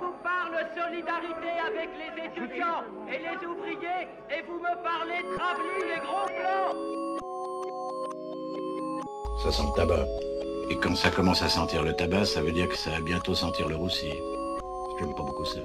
vous parle solidarité avec les étudiants et les ouvriers et vous me parlez travelling et gros plans Ça sent le tabac. Et quand ça commence à sentir le tabac, ça veut dire que ça va bientôt sentir le roussi. J'aime pas beaucoup ça.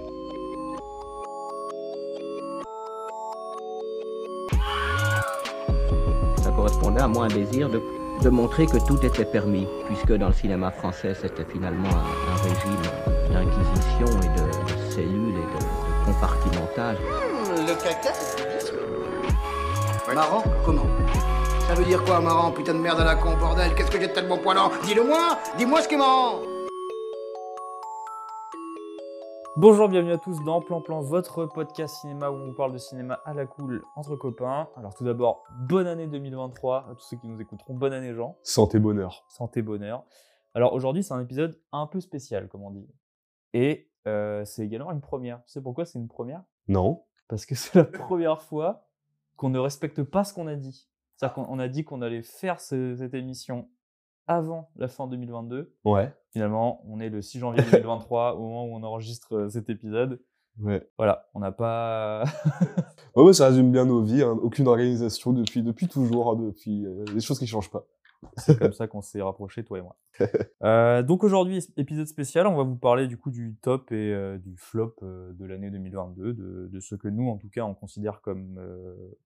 Ça correspondait à moi un désir de, de montrer que tout était permis, puisque dans le cinéma français, c'était finalement un, régime d'inquisition et de, cellules et de, de compartimentage. Le caca, c'est Marrant Comment? Ça veut dire quoi, marrant Putain de merde à la con, bordel? Qu'est-ce que j'ai de tellement poilant? Dis-le-moi Dis-moi ce qui est marrant Bonjour, bienvenue à tous dans Plan Plan, votre podcast cinéma où on vous parle de cinéma à la cool entre copains. Alors tout d'abord, bonne année 2023 à tous ceux qui nous écouteront. Bonne année Jean. Santé bonheur. Santé bonheur. Alors aujourd'hui c'est un épisode un peu spécial comme on dit. Et euh, c'est également une première. Tu sais pourquoi c'est une première? Non. Parce que c'est la première fois qu'on ne respecte pas ce qu'on a dit. C'est-à-dire qu'on on a dit qu'on allait faire ce- cette émission avant la fin 2022. Ouais. Finalement, on est le 6 janvier 2023 au moment où on enregistre cet épisode. Ouais. Voilà, on n'a pas. Ouais, ouais, ça résume bien nos vies. hein. Aucune organisation depuis, depuis toujours, hein, depuis euh, des choses qui changent pas. C'est comme ça qu'on s'est rapprochés, toi et moi. Euh, donc aujourd'hui, épisode spécial, on va vous parler du coup du top et euh, du flop euh, de l'année 2022, de, de ce que nous, en tout cas, on considère comme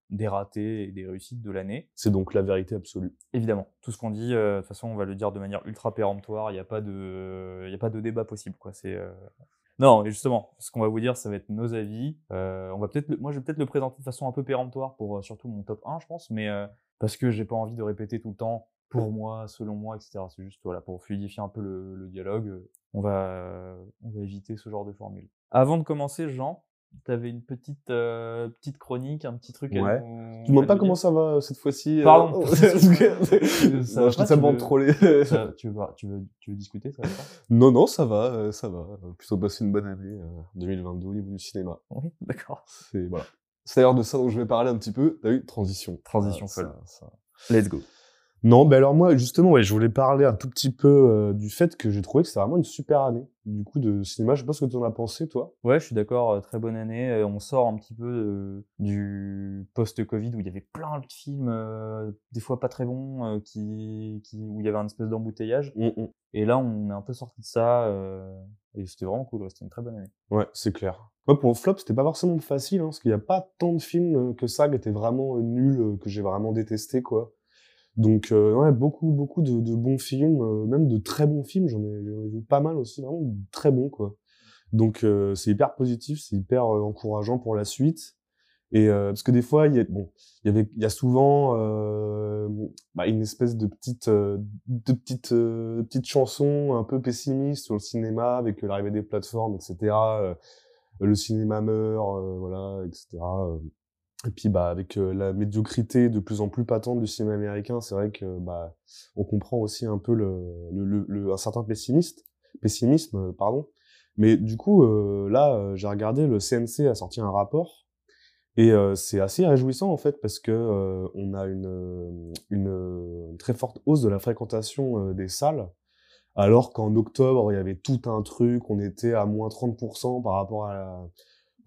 des ratés et des réussites de l'année. C'est donc la vérité absolue. Évidemment, tout ce qu'on dit, de toute façon, on va le dire de manière ultra péremptoire. Il n'y a pas de, y a pas de débat possible, quoi. C'est non, et justement, ce qu'on va vous dire, ça va être nos avis. Euh, on va peut-être, moi, je vais peut-être le présenter de façon un peu péremptoire pour euh, surtout mon top 1, je pense, mais euh, parce que j'ai pas envie de répéter tout le temps pour moi, selon moi, etc. C'est juste voilà pour fluidifier un peu le, le dialogue. euh, On va, on va éviter ce genre de formule. Avant de commencer, Jean, t'avais une petite, euh, petite chronique, un petit truc. à Ouais. nous- Tu demandes à pas comment ça va euh, cette fois-ci Pardon. Ça va je tellement tu veux- trollé. Ça- tu, veux, tu, veux, tu veux discuter, ça va pas? Non, non, ça va, ça va. Plutôt passé une bonne année euh, 2022 au niveau du cinéma. Oui, d'accord. C'est voilà. D'ailleurs de ça dont je vais parler un petit peu. T'as vu? Transition. Transition Ça- folle. ça- Let's go. Non, ben alors moi, justement, ouais, je voulais parler un tout petit peu euh, du fait que j'ai trouvé que c'était vraiment une super année, du coup, de cinéma. Je sais pas ce que tu en as pensé, toi. Ouais, je suis d'accord, euh, très bonne année. Euh, On sort un petit peu du post-Covid où il y avait plein de films, des fois pas très bons, qui, qui, où il y avait un espèce d'embouteillage. Et là, on est un peu sorti de ça, et c'était vraiment cool, ouais, c'était une très bonne année. Ouais, c'est clair. Moi, pour flop, c'était pas forcément facile, hein, parce qu'il y a pas tant de films que ça qui étaient vraiment nuls, que j'ai vraiment détesté, quoi. Donc, euh, ouais, beaucoup, beaucoup de, bons films, euh, même de très bons films, j'en ai, ai vu pas mal aussi, vraiment très bons, quoi. Donc, euh, c'est hyper positif, c'est hyper euh, encourageant pour la suite. Et parce que des fois, il y a, bon, il y a souvent bah, une espèce de petite, de petite, petite chanson un peu pessimiste sur le cinéma avec l'arrivée des plateformes, etc. le cinéma meurt, voilà, etc. Et puis bah avec euh, la médiocrité de plus en plus patente du cinéma américain, c'est vrai que bah on comprend aussi un peu le, le, le, un certain pessimisme, euh, pardon. Mais du coup euh, là, j'ai regardé le CNC a sorti un rapport et c'est assez réjouissant en fait parce que on a une, une, euh, très forte hausse de la fréquentation des salles alors qu'en octobre, il y avait tout un truc, on était à moins 30% par rapport à la,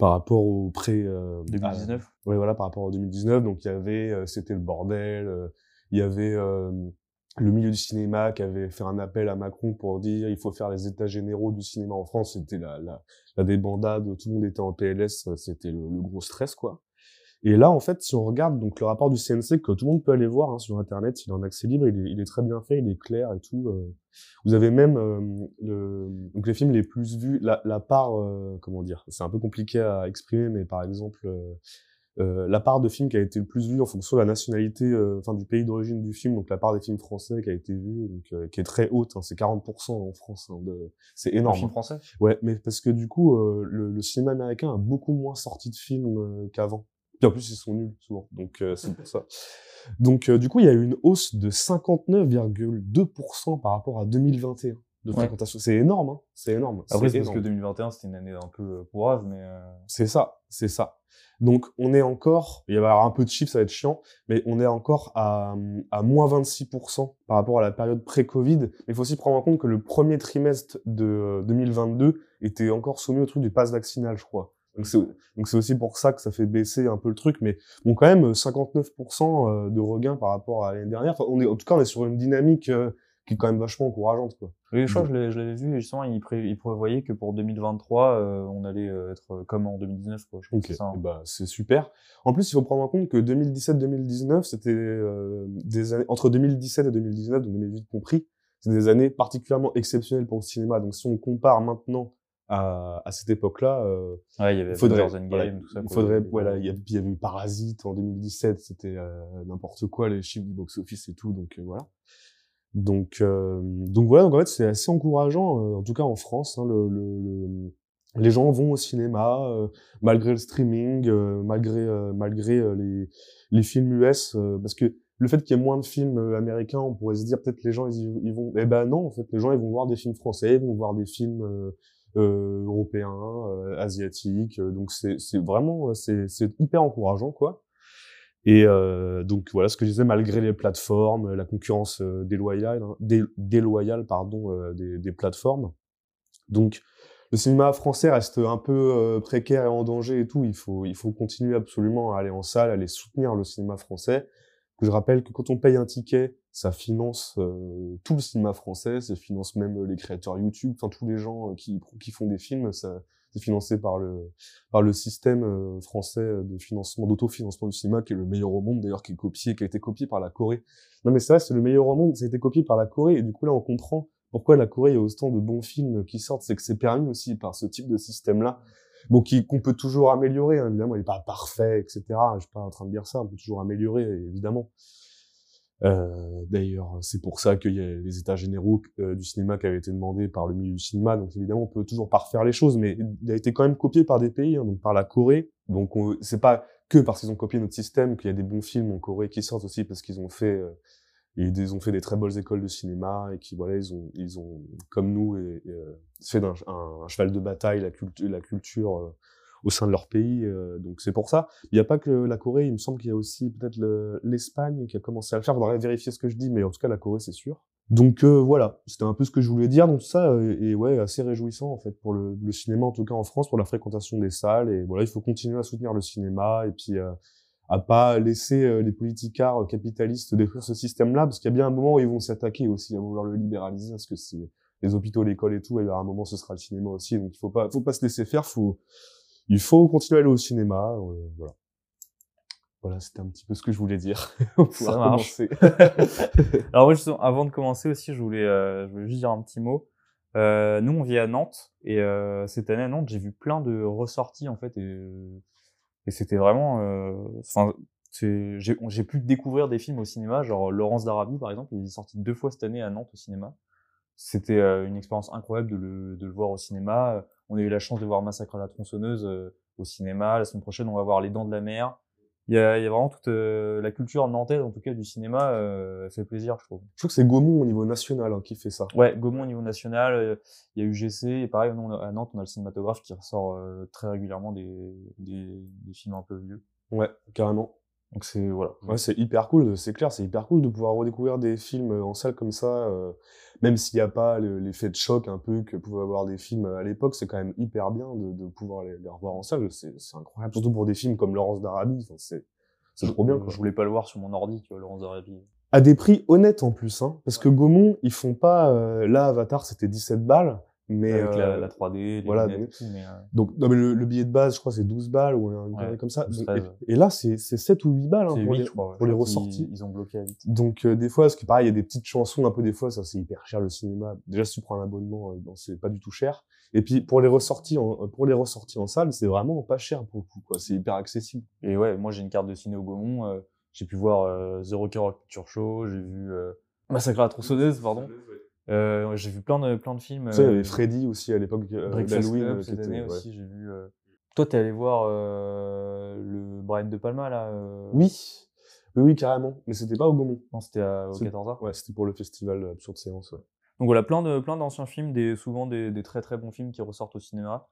par rapport au pré, euh, 2019 oui, voilà, par rapport au 2019. Donc, il y avait, euh, c'était le bordel. euh, il y avait euh, le milieu du cinéma qui avait fait un appel à Macron pour dire il faut faire les états généraux du cinéma en France. C'était la, la, la débandade, tout le monde était en PLS, euh, c'était le, le gros stress, quoi. Et là, en fait, si on regarde donc le rapport du CNC que tout le monde peut aller voir hein, sur Internet, il est en accès libre, il est, il est très bien fait, il est clair et tout. euh. Vous avez même euh, le, donc les films les plus vus, la, la part, euh, comment dire, c'est un peu compliqué à exprimer, mais par exemple, euh, euh, la part de films qui a été le plus vue en fonction de la nationalité, euh, enfin du pays d'origine du film, donc la part des films français qui a été vue, donc, euh, qui est très haute, hein, c'est 40% en France, hein, de- c'est énorme. film français? Ouais, mais parce que du coup, euh, le, le cinéma américain a beaucoup moins sorti de films euh, qu'avant. Puis en plus, ils sont nuls souvent, donc euh, c'est pour ça. Donc euh, du coup, il y a eu une hausse de 59,2% par rapport à 2021. de Ouais. fréquentation. C'est énorme, hein. C'est énorme. Après, C'est parce que énorme. 2021, c'était une année un peu euh, pourrave, mais euh, C'est ça, c'est ça. Donc, on est encore, il va y avoir un peu de chiffres, ça va être chiant, mais on est encore à, à moins 26% par rapport à la période pré-Covid. Mais il faut aussi prendre en compte que le premier trimestre de euh, 2022 était encore soumis au truc du pass vaccinal, je crois. Donc c'est, donc c'est aussi pour ça que ça fait baisser un peu le truc, mais bon, quand même, 59% euh, de regain par rapport à l'année dernière. Enfin, on est, en tout cas, on est sur une dynamique euh, qui est quand même vachement encourageante, quoi. Oui, je crois que je l'avais vu, justement, il, pré il prévoyait que pour 2023, euh, on allait être comme en 2019, quoi. Je crois que Ok, c'est ça. hein. eh bah, c'est super. En plus, il faut prendre en compte que 2017-2019, c'était euh, des années entre 2017 et 2019, donc 2008 compris, c'est des années particulièrement exceptionnelles pour le cinéma. Donc, si on compare maintenant à, à cette époque-là, euh, Ouais, il y avait faudrait, Avengers Endgame, voilà, tout ça. il faudrait, voilà, il y, a- il y avait eu Parasite en 2017, c'était euh, n'importe quoi les chiffres du box-office et tout, donc euh, voilà. Donc, euh, donc voilà, donc en fait c'est assez encourageant, euh, en tout cas en France, hein, le, le, le- les gens vont au cinéma euh, malgré le streaming, euh, malgré euh, malgré euh, les les films US, euh, parce que le fait qu'il y ait moins de films euh, américains, on pourrait se dire peut-être les gens ils, ils vont, eh ben non, en fait les gens ils vont voir des films français, ils vont voir des films euh, européens, euh, asiatiques, euh, donc c'est vraiment euh, c'est hyper encourageant quoi. Et euh, donc voilà ce que je disais, malgré les plateformes, la concurrence euh, déloyale, hein, dé- déloyale pardon, des, des plateformes. Donc le cinéma français reste un peu précaire et en danger et tout. Il faut, il faut continuer absolument à aller en salle, à aller soutenir le cinéma français. Je rappelle que quand on paye un ticket, ça finance euh, tout le cinéma français, ça finance même euh, les créateurs YouTube, enfin tous les gens euh, qui, qui font des films, ça c'est financé par le par le système euh, français de financement d'autofinancement du cinéma qui est le meilleur au monde d'ailleurs qui est copié qui a été copié par la Corée. Non mais c'est vrai, c'est le meilleur au monde, ça a été copié par la Corée et du coup là on comprend pourquoi la Corée a autant de bons films qui sortent, c'est que c'est permis aussi par ce type de système-là. Bon, qui, qu'on peut toujours améliorer, hein, évidemment, il est pas parfait, etc. Je suis pas en train de dire ça, on peut toujours améliorer, évidemment. Euh, D'ailleurs, c'est pour ça qu'il y a les états généraux euh, du cinéma qui avaient été demandés par le milieu du cinéma. Donc évidemment, on peut toujours pas refaire les choses, mais il a été quand même copié par des pays, hein, donc par la Corée. Donc on- c'est pas que parce qu'ils ont copié notre système qu'il y a des bons films en Corée qui sortent aussi parce qu'ils ont fait euh, ils ont fait des très bonnes écoles de cinéma et qui voilà ils ont ils ont comme nous euh, fait d'un un, cheval de bataille la culture la culture euh, au sein de leur pays euh, donc c'est pour ça. Il n'y a pas que la Corée il me semble qu'il y a aussi peut-être le- l'Espagne qui a commencé à le faire. Faudrait vérifier ce que je dis mais en tout cas la Corée c'est sûr. Donc voilà c'était un peu ce que je voulais dire. Donc ça est ouais assez réjouissant en fait pour le, le cinéma en tout cas en France pour la fréquentation des salles. Et voilà il faut continuer à soutenir le cinéma. Et puis à pas laisser euh, les politicards capitalistes détruire ce système-là, parce qu'il y a bien un moment où ils vont s'attaquer aussi à vouloir le libéraliser, parce que c'est les hôpitaux, l'école et tout, et aura un moment ce sera le cinéma aussi, donc il faut pas, faut pas se laisser faire, faut, il faut continuer à aller au cinéma, euh, voilà. Voilà, c'était un petit peu ce que je voulais dire. Ça marche. Alors moi, justement, avant de commencer aussi, je voulais, euh, je voulais juste dire un petit mot. Euh, nous, on vit à Nantes et euh, cette année à Nantes, j'ai vu plein de ressorties en fait et, et c'était vraiment, euh, enfin, j'ai pu découvrir des films au cinéma, genre Laurence d'Arabie par exemple, il est sorti deux fois cette année à Nantes au cinéma. C'était euh, une expérience incroyable de le, de le voir au cinéma. On a eu la chance de voir Massacre à la tronçonneuse euh, au cinéma. La semaine prochaine, on va voir Les Dents de la Mer. Il y a, il y a vraiment toute euh, la culture nantaise, en tout cas du cinéma, euh, fait plaisir, je trouve. Je trouve que c'est Gaumont au niveau national hein, qui fait ça. Ouais, Gaumont au niveau national, euh, il y a UGC, et pareil, nous, on a- à Nantes, on a le cinématographe qui ressort euh, très régulièrement des, des, des films un peu vieux. Ouais, carrément. Donc c'est, voilà. Ouais, c'est hyper cool, c'est clair, c'est hyper cool de pouvoir redécouvrir des films en salle comme ça, euh, même s'il n'y a pas le- l'effet de choc un peu que pouvaient avoir des films à l'époque, c'est quand même hyper bien de, de pouvoir les, les revoir en salle, c'est incroyable, surtout pour des films comme Laurence d'Arabie, c'est c'est trop bien. Quoi. Je voulais pas le voir sur mon ordi, tu vois, Laurence d'Arabie. À des prix honnêtes en plus, hein, parce que Gaumont, ils font pas, euh, là Avatar c'était 17 balles, mais Avec la, euh, la 3D, les voilà, lunettes mais, euh, donc non mais le, le billet de base, je crois c'est 12 balles ou un Ouais, comme ça, 12, Donc, 13. et, et là c'est c'est 7 ou 8 balles hein, pour 8, les, je crois. ouais. pour les ressorties. Ils, ont bloqué à 8. Donc euh, des fois, parce que pareil, il y a des petites chansons un peu des fois, ça c'est hyper cher le cinéma. Déjà si tu prends un abonnement, euh, bon, c'est pas du tout cher. Et puis pour les ressorties en, euh, pour les ressorties en salle, c'est vraiment pas cher pour le coup, quoi. C'est hyper accessible. Et ouais, moi j'ai une carte de ciné au Gaumont. euh, j'ai pu voir euh, Zero Cœur Culture Show, j'ai vu euh, Massacre à la tronçonneuse, pardon. Euh, j'ai vu plein de plein de films. Tu sais, il y euh, avait Freddy aussi à l'époque euh, d'Halloween. Euh, cette année ouais. aussi, j'ai vu. euh, Toi, t'es allé voir euh, le Brian De Palma là euh, Oui, oui, oui, carrément. Mais c'était pas au Gaumont. Non, c'était au C'est- 14 a Ouais, c'était pour le festival Absurde Séance. Ouais. Donc voilà, plein de plein d'anciens films, des, souvent des, des très très bons films qui ressortent au cinéma.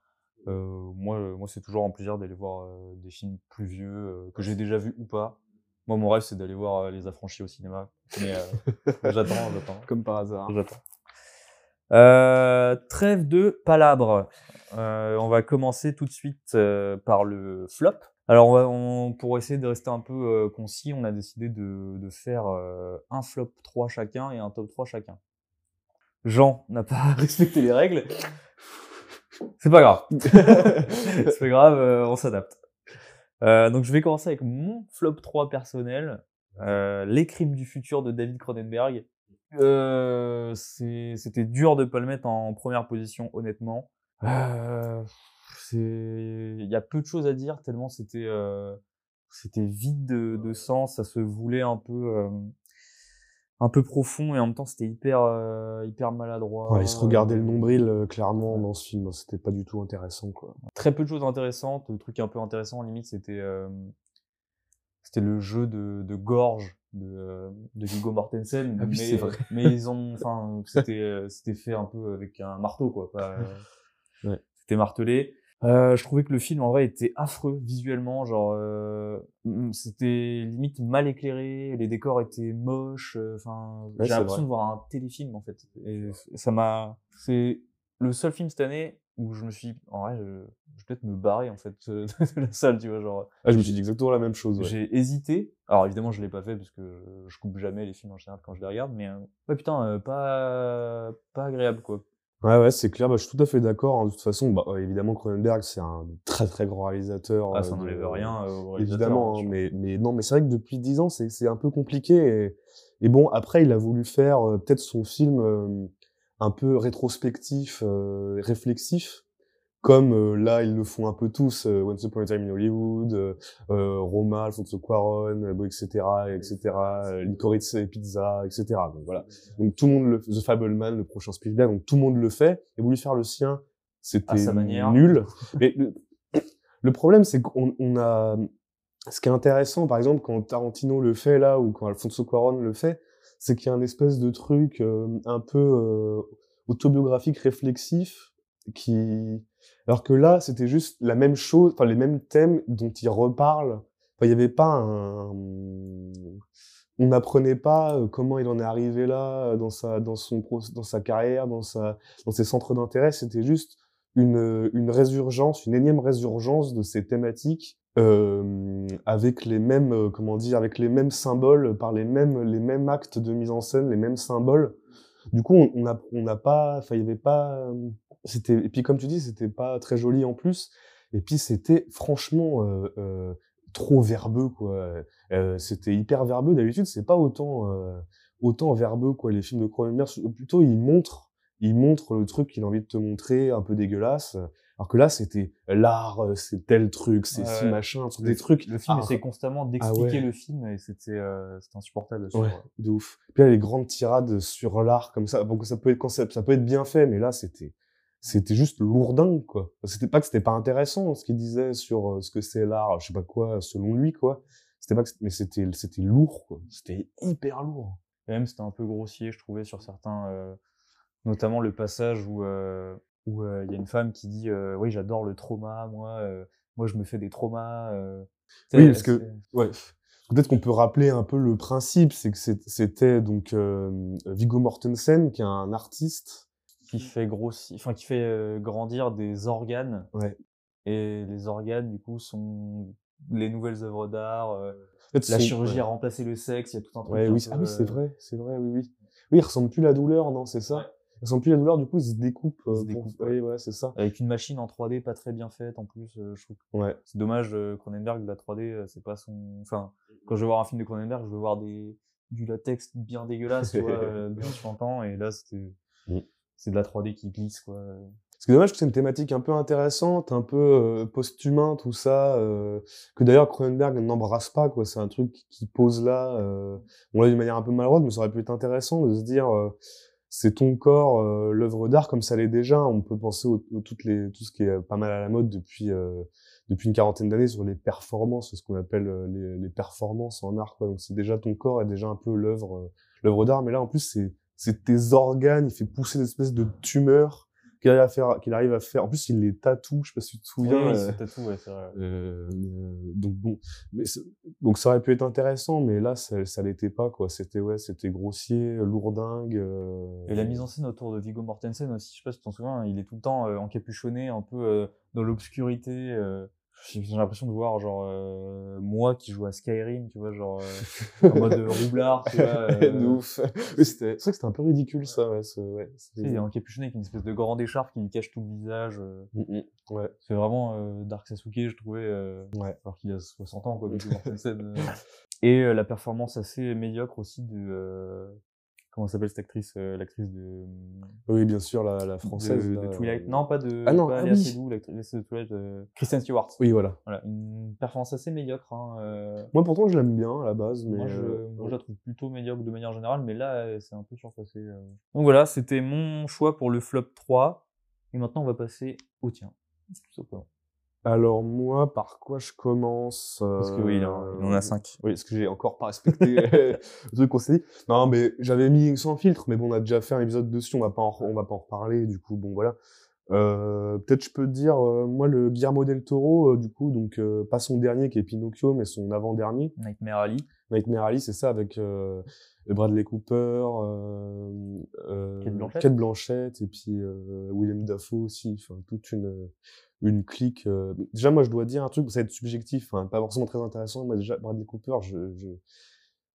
Euh, moi, euh, moi c'est toujours un plaisir d'aller voir euh, des films plus vieux euh, que j'ai déjà vus ou pas. Moi, mon rêve, c'est d'aller voir euh, Les Affranchis au cinéma. Mais euh, j'attends, j'attends. Comme par hasard. J'attends. Euh, trêve de palabres. Euh, on va commencer tout de suite euh, par le flop. Alors, on va, on- pour essayer de rester un peu euh, concis, on a décidé de, de faire euh, un flop 3 chacun et un top 3 chacun. Jean n'a pas respecté les règles. C'est pas grave. C'est pas grave, euh, on s'adapte. Euh, donc, je vais commencer avec mon flop 3 personnel. Euh, Les crimes du futur de David Cronenberg. Euh, C'était dur de pas le mettre en première position, honnêtement. Euh, c'est- Il y a peu de choses à dire, tellement c'était euh, c'était vide de, de sens, ça se voulait un peu euh, un peu profond et en même temps c'était hyper euh, hyper maladroit. Ouais, il se regardait le nombril euh, clairement dans ce film. C'était pas du tout intéressant, quoi. Très peu de choses intéressantes. Le truc un peu intéressant, limite, c'était euh, c'était le jeu de, de gorge de, euh, de Viggo Mortensen. Ah oui, mais, vrai. mais ils ont, enfin, c'était euh, c'était fait un peu avec un marteau, quoi. Euh, Ouais. C'était martelé. Euh, je trouvais que le film en vrai était affreux visuellement, genre euh, mm, c'était limite mal éclairé, les décors étaient moches, euh, enfin Ouais, j'ai l'impression de voir un téléfilm en fait. Et ça m'a, c'est le seul film cette année où je me suis, dit, en vrai, je, je vais peut-être me barrer en fait de la salle, tu vois, genre Ah, je me suis dit exactement la même chose. Ouais. j'ai hésité. Alors évidemment, je l'ai pas fait parce que je, coupe jamais les films en général quand je les regarde, mais euh, ouais putain, euh, pas pas agréable quoi. Ouais, ouais, c'est clair. Bah, je suis tout à fait d'accord. hein. De toute façon, bah, évidemment, Cronenberg, c'est un très très grand réalisateur. Ah, ça euh, de- n'enlève rien au Évidemment, hein, mais, mais non, mais c'est vrai que depuis dix ans, c'est c'est un peu compliqué. Et, et bon, après, il a voulu faire euh, peut-être son film un peu rétrospectif, euh, réflexif, comme euh, là, ils le font un peu tous. euh, Once Upon a Time in Hollywood, euh, euh, Roma, Alfonso Cuarón, euh, etc., etc., euh, Licorice Pizza, etc. Donc voilà. Donc tout le monde le The Fableman, le prochain Spielberg, donc tout le monde le fait. Et voulu faire le sien, c'était nul. Mais le, le problème, c'est qu'on on a ce qui est intéressant, par exemple, quand Tarantino le fait là ou quand Alfonso Cuarón le fait, c'est qu'il y a un espèce de truc euh, un peu euh, autobiographique, réflexif, qui, alors que là, c'était juste la même chose, enfin les mêmes thèmes dont il reparle. Il n'y avait pas un, on n'apprenait pas euh, comment il en est arrivé là dans sa, dans son, dans sa carrière, dans sa, dans ses centres d'intérêt. C'était juste une, résurgence, une énième résurgence de ces thématiques euh, avec les mêmes, euh, comment dire, avec les mêmes symboles, par les mêmes, les mêmes actes de mise en scène, les mêmes symboles. Du coup, on n'a pas, enfin, il y avait pas, euh, c'était, et puis comme tu dis, c'était pas très joli en plus. Et puis c'était franchement trop verbeux, quoi. C'était hyper verbeux. D'habitude, c'est pas autant, autant verbeux, quoi. Les films de Cronenberg, plutôt, ils montrent, ils montrent le truc qu'il a envie de te montrer, un peu dégueulasse. Alors que là, c'était l'art, euh, c'est tel truc, c'est ci, ouais. machin, Le- des trucs. Le film Ah, essaie constamment d'expliquer ouais. le film et c'était euh, c'était insupportable. Ouais, de ouf. Puis là, les grandes tirades sur l'art comme ça, bon, ça peut être concept, ça peut être bien fait, mais là, c'était, c'était juste lourdingue, quoi. C'était pas que c'était pas intéressant ce qu'il disait sur euh, ce que c'est l'art, je sais pas quoi, selon lui, quoi. C'était pas que, mais c'était, c'était lourd, quoi. C'était hyper lourd. Et même c'était un peu grossier, je trouvais, sur certains, euh, notamment le passage où euh, où euh, il y a une femme qui dit euh, oui j'adore le trauma, moi moi je me fais des traumas. Oui, parce que- Ouais. Peut-être qu'on peut rappeler un peu le principe, c'est que c'était donc euh, Viggo Mortensen, qui est un artiste. qui fait grossir, enfin qui fait euh, grandir des organes. Ouais. Et les organes du coup sont les nouvelles œuvres d'art. euh, la chirurgie ouais. a remplacé le sexe, il y a tout un truc. Ouais, oui, ah oui, c'est vrai, c'est vrai, oui, oui. Oui, il ressent plus la douleur, non, c'est ça? Il ressent plus la douleur, du coup, il se découpe. Il se euh, pour- ouais, c'est ça. Avec une machine en 3D pas très bien faite en plus. euh, je trouve que Ouais. C'est dommage, euh, Cronenberg, la 3D, euh, c'est pas son. Enfin, quand je veux voir un film de Cronenberg, je veux voir des... du latex bien dégueulasse, euh, bien chantant, et là, c'était. Mm. C'est de la 3D qui glisse, quoi. Ce qui est dommage, que c'est une thématique un peu intéressante, un peu euh, post-humain, tout ça, euh, que d'ailleurs Cronenberg n'embrasse pas, quoi. C'est un truc qui pose là, euh, on l'a d'une manière un peu maladroite, mais ça aurait pu être intéressant de se dire, c'est ton corps, euh, l'œuvre d'art, comme ça l'est déjà. On peut penser au, au- toutes les, tout ce qui est pas mal à la mode depuis, euh, depuis une quarantaine d'années sur les performances, ce qu'on appelle euh, les, les performances en art, quoi. Donc c'est déjà ton corps est déjà un peu l'œuvre, euh, l'œuvre d'art, mais là en plus c'est c'est tes organes, il fait pousser des espèces de tumeurs qu'il arrive à faire, qu'il arrive à faire. En plus, il les tatoue, je sais pas si tu te souviens. Oui, euh, c'est tatou, ouais, c'est vrai. euh, euh, donc bon, mais donc ça aurait pu être intéressant, mais là ça, ça l'était pas quoi. C'était ouais, c'était grossier, lourdingue. euh, Et la mise en scène autour de Viggo Mortensen aussi, je sais pas si tu t'en souviens, il est tout le temps euh, encapuchonné, un peu dans l'obscurité. J'ai l'impression de voir genre euh, moi qui joue à Skyrim, tu vois, genre euh, en mode euh, roublard, tu vois. Euh, c'était- C'est vrai que c'était un peu ridicule ça. Ouais, ce- ouais, il est encapuchonné avec une espèce de grande écharpe qui lui cache tout le visage. euh. Mm, mm, ouais. C'est vraiment euh, Dark Sasuke, je trouvais, euh, Ouais. alors qu'il a 60 ans, quoi. Et la performance assez médiocre aussi de... euh, comment s'appelle cette actrice euh, L'actrice de... Oui, bien sûr, la, la française. de, là, Twilight. euh, Non, pas de. Ah non, pas ah oui. Seydoux, l'actrice de Twilight. euh, Kristen Stewart. Oui, voilà. Voilà, une performance assez médiocre. Hein, euh, Moi, pourtant, je l'aime bien à la base, mais moi, je, euh, moi, je la trouve plutôt médiocre de manière générale, mais là, euh, c'est un peu surpassé. euh. Donc voilà, c'était mon choix pour le flop 3. Et maintenant, on va passer au tien. Tout simplement. Alors moi, par quoi je commence Parce que oui, il en, a 5. Oui, parce que j'ai encore pas respecté le truc qu'on s'est dit. Non, mais j'avais mis sans filtre, mais bon, on a déjà fait un épisode dessus, on va pas en, on va pas en reparler, du coup, bon, voilà. Euh, peut-être je peux te dire, euh, moi, le Guillermo del Toro, euh, du coup, donc, euh, pas son dernier qui est Pinocchio, mais son avant-dernier. Nightmare Alley. Nightmare Alley, c'est ça, avec euh, Bradley Cooper, euh, Kate Blanchett. Kate Blanchett, et puis euh, William Dafoe aussi, enfin toute une une clique. euh. Déjà, moi, je dois dire un truc, ça va être subjectif, hein, pas forcément très intéressant. Moi, déjà, Bradley Cooper, je, je,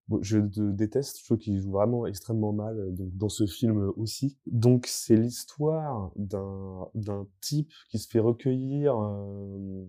bon, je le déteste, je trouve qu'il joue vraiment extrêmement mal, donc dans ce film aussi. Donc, c'est l'histoire d'un d'un type qui se fait recueillir. euh,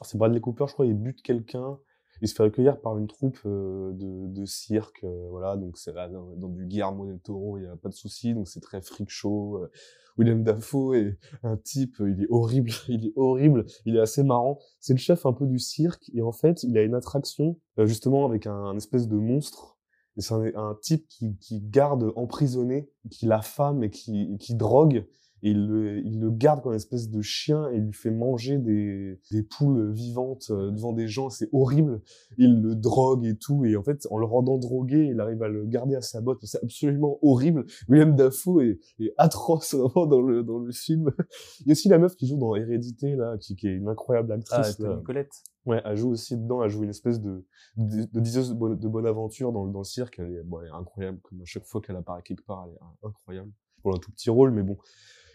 alors, C'est Bradley Cooper, je crois, il bute quelqu'un. Il se fait recueillir par une troupe euh, de, de cirque, euh, voilà, donc c'est dans, dans du Guillermo del Toro, il y a pas de souci, donc c'est très freak show. euh, William Dafoe est un type, euh, il est horrible, il est horrible, il est assez marrant. C'est le chef un peu du cirque, et en fait, il a une attraction, euh, justement, avec un, espèce de monstre. C'est un, un type qui, qui garde emprisonné, qui l'affame et qui, qui drogue. Et il le, il le garde comme une espèce de chien et il lui fait manger des, des poules vivantes euh, devant des gens. C'est horrible. Il le drogue et tout. Et en fait, en le rendant drogué, il arrive à le garder à sa botte. C'est absolument horrible. William Dafoe est, est atroce vraiment dans le, dans le film. Il y a aussi la meuf qui joue dans Hérédité, là, qui, qui est une incroyable Ah, actrice. là. Tony Collette. Ouais, elle joue aussi dedans, elle joue une espèce de, de, de diseuse de bonne, de bonne aventure dans, le- dans le cirque. Elle est, bon, elle est incroyable, comme à chaque fois qu'elle apparaît quelque part, elle est incroyable. Pour un tout petit rôle, mais bon.